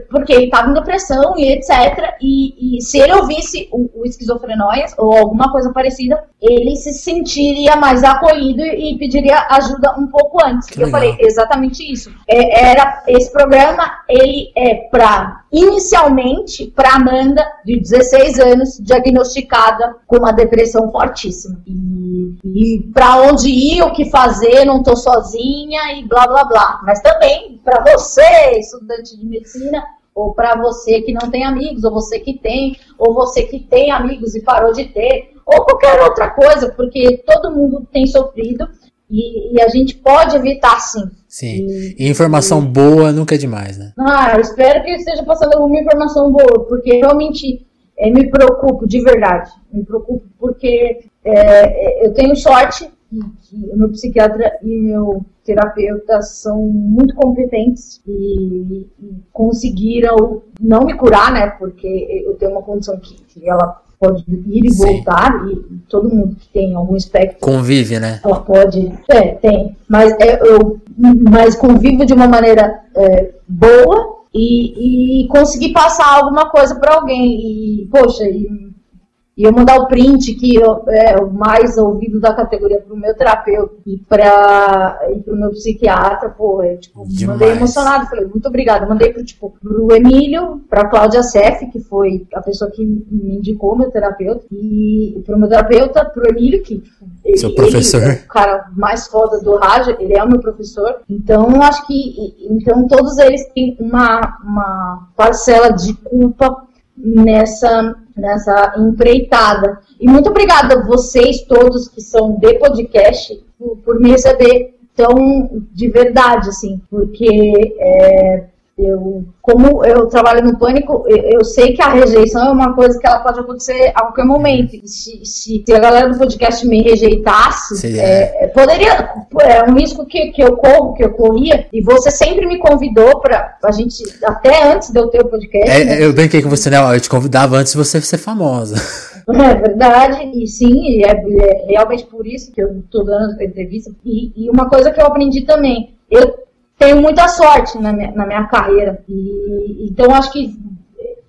porque ele estava em depressão e etc. E, e, se ele ouvisse o, o esquizofrenóias ou alguma coisa parecida, ele se sentiria mais acolhido e, pediria ajuda um pouco antes. Que eu legal. falei exatamente isso. É, era esse programa, ele é para inicialmente para Amanda de 16 anos diagnosticada com uma depressão fortíssima e, e para onde ir, o que fazer, não tô sozinha e blá blá blá. Mas também para você, estudante de medicina ou para você que não tem amigos, ou você que tem, ou você que tem amigos e parou de ter, ou qualquer outra coisa, porque todo mundo tem sofrido e, e a gente pode evitar sim. Sim. E, e informação e... boa nunca é demais, né? Ah, eu espero que esteja passando alguma informação boa, porque realmente é, me preocupo de verdade. Me preocupo porque é, eu tenho sorte que o meu psiquiatra e meu terapeuta são muito competentes e, e, conseguiram não me curar, né? Porque eu tenho uma condição que, que ela pode ir e Sim. voltar e todo mundo que tem algum espectro convive, né? Ela pode, é, tem, mas é, eu, mas convivo de uma maneira é, boa e, e conseguir passar alguma coisa para alguém e poxa, e e eu mandar o print que eu, é o mais ouvido da categoria para o meu terapeuta e para o meu psiquiatra, pô, eu, tipo, Demais. mandei emocionado, falei, muito obrigada. Mandei pro, tipo, pro Emílio, pra Cláudia Sef, que foi a pessoa que me indicou meu terapeuta, e pro meu terapeuta, pro Emílio, que tipo, Seu ele, professor. é o cara mais foda do rádio, ele é o meu professor. Então, acho que então todos eles têm uma, uma parcela de culpa nessa, nessa empreitada. E muito obrigada a vocês todos que são de podcast por, por me receber tão de verdade, assim, porque é, eu, como eu trabalho no pânico, eu, sei que a rejeição é uma coisa que ela pode acontecer a qualquer momento. Se, se, se a galera do podcast me rejeitasse, é, é, poderia. É um risco que, que eu corro, que eu corria. E você sempre me convidou para a gente, até antes de eu ter o podcast. É, né? Eu brinquei com você, né? Eu te convidava antes de você ser famosa. É verdade, e sim, é, é realmente por isso que eu estou dando essa entrevista. E, e uma coisa que eu aprendi também, eu tenho muita sorte na minha, na minha carreira. E, então, acho que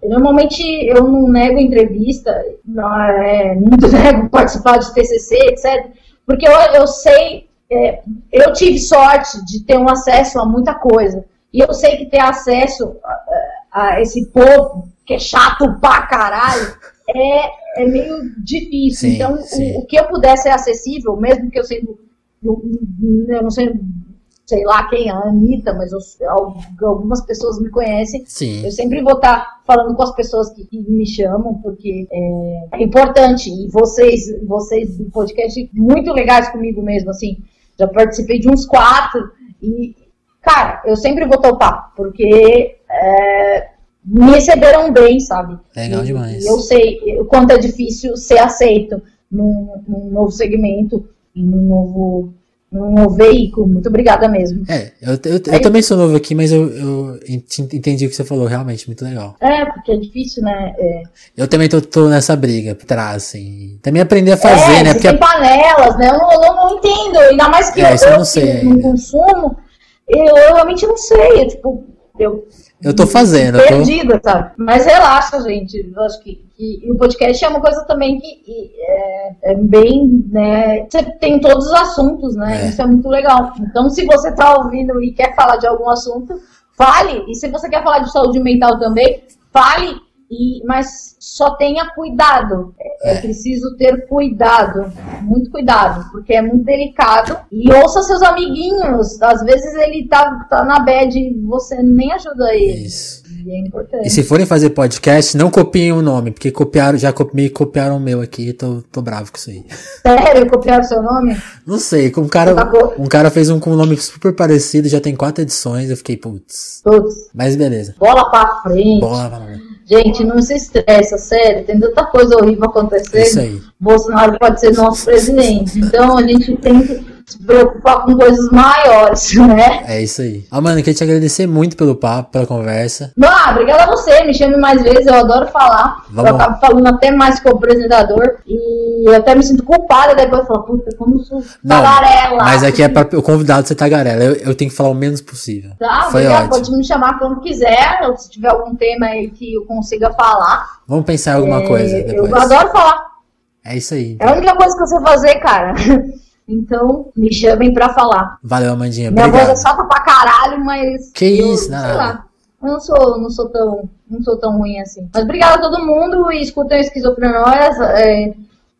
normalmente eu não nego entrevista, não, é, não nego participar de TCC, etc. Porque eu, eu sei, é, eu tive sorte de ter um acesso a muita coisa. E eu sei que ter acesso a, a esse povo que é chato pra caralho é, é meio difícil. Sim, então, sim. O, o, que eu puder ser acessível, mesmo que eu sendo. Eu não sei sei lá quem, a Anitta, mas eu, algumas pessoas me conhecem. Sim. Eu sempre vou estar falando com as pessoas que, que me chamam, porque é, é, importante. E vocês, vocês do podcast, muito legais comigo mesmo, assim. Já participei de uns quatro. E, cara, eu sempre vou topar, porque é, me receberam bem, sabe? Legal demais. E eu sei o quanto é difícil ser aceito num, num novo segmento, num novo um novo veículo. Muito obrigada mesmo. É, eu, eu, eu também sou novo aqui, mas eu, eu, entendi o que você falou, realmente, muito legal. É, porque é difícil, né? É. Eu também tô, tô nessa briga por trás, assim. Também aprender a fazer, é, né? Porque tem panelas, né? Eu não, eu não entendo. Ainda mais que é, eu, eu não sei não consumo, eu, eu realmente não sei. tipo, eu eu tô fazendo. Perdida, tô... sabe? Mas relaxa, gente. Eu acho que, que o podcast é uma coisa também que é, é, bem, né? Você tem todos os assuntos, né? É. Isso é muito legal. Então, se você tá ouvindo e quer falar de algum assunto, fale. E se você quer falar de saúde mental também, fale. E, mas só tenha cuidado. É, é, preciso ter cuidado, muito cuidado, porque é muito delicado. E ouça seus amiguinhos. Às vezes ele tá, tá na bad e você nem ajuda ele. Isso. E é importante. E se forem fazer podcast, não copiem o nome, porque copiaram, já me copiaram o meu aqui, tô, tô bravo com isso aí. Sério? Copiaram o seu nome? Não sei, um cara, um cara fez um com um nome super parecido, já tem quatro edições, eu fiquei, putz. Putz. Mas beleza. Bola pra frente. Bola pra frente. Gente, não se estressa, sério, tem tanta coisa horrível acontecendo. Bolsonaro pode ser nosso presidente. Então a gente tem que se preocupar com coisas maiores, né? É isso aí. Ah, mano, queria te agradecer muito pelo papo, pela conversa. Ah, obrigada a você, me chame mais vezes, eu adoro falar. Vamos. Eu acabo falando até mais que o apresentador e eu até me sinto culpada depois, falar, puta, como eu sou Não, tagarela. Mas aqui é para o convidado ser tagarela, eu, eu tenho que falar o menos possível. Tá, Foi obrigado, ótimo. pode me chamar quando quiser, ou se tiver algum tema aí que eu consiga falar. Vamos pensar em alguma é, coisa depois. Eu adoro falar. É isso aí. Então. É a única coisa que eu sei fazer, cara. Então, me chamem pra falar. Valeu, Amandinha. Minha obrigado. voz é só pra caralho, mas. Que eu, isso. Sei lá. Eu não sou, não sou tão, não sou tão ruim assim. Mas obrigada a todo mundo e escutem esquizofrenóias. É,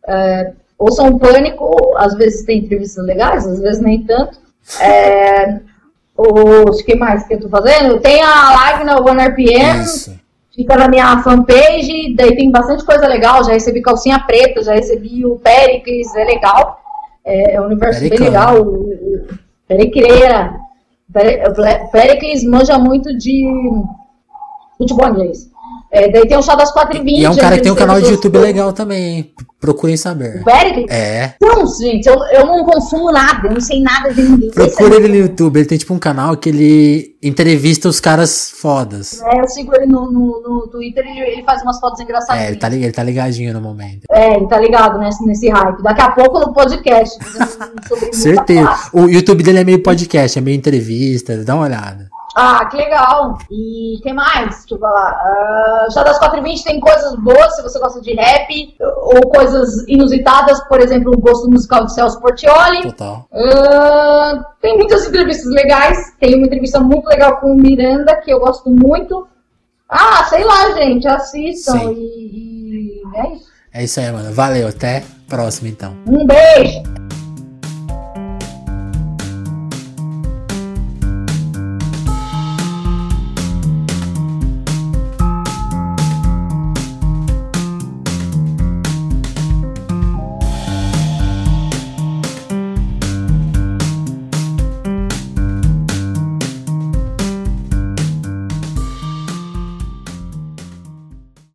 é, ouçam o pânico, às vezes tem entrevistas legais, às vezes nem tanto. É, o que mais que eu tô fazendo? Tem a live na OneRPM. Isso. Fica na minha fanpage, daí tem bastante coisa legal. Já recebi calcinha preta, já recebi o Pericles, é legal. É, é um universo bem legal. O, Pericleira. Pericles manja muito de futebol inglês. É, daí tem o Chá das 4h20. E é um cara que tem um canal de YouTube legal também, hein? Procurem saber. O Pericles? É. Não, gente, eu, eu não consumo nada, eu não sei nada de ninguém. Procure ele no YouTube, ele tem tipo um canal que ele entrevista os caras fodas. É, eu sigo ele no, no, no Twitter e ele, ele faz umas fotos engraçadas. É, ele tá, ele tá ligadinho no momento. É, ele tá ligado nesse, nesse hype. Daqui a pouco no podcast. Certeza. O YouTube dele é meio podcast, é meio entrevista, dá uma olhada. Ah, que legal. E tem mais? Deixa eu falar. Uh, já das 4h20 tem coisas boas, se você gosta de rap, ou coisas inusitadas, por exemplo, o gosto musical de Celso Portioli. Total. Uh, tem muitas entrevistas legais. Tem uma entrevista muito legal com o Miranda, que eu gosto muito. Ah, sei lá, gente, assistam e, e é isso. É isso aí, mano. Valeu, até próximo então. Um beijo!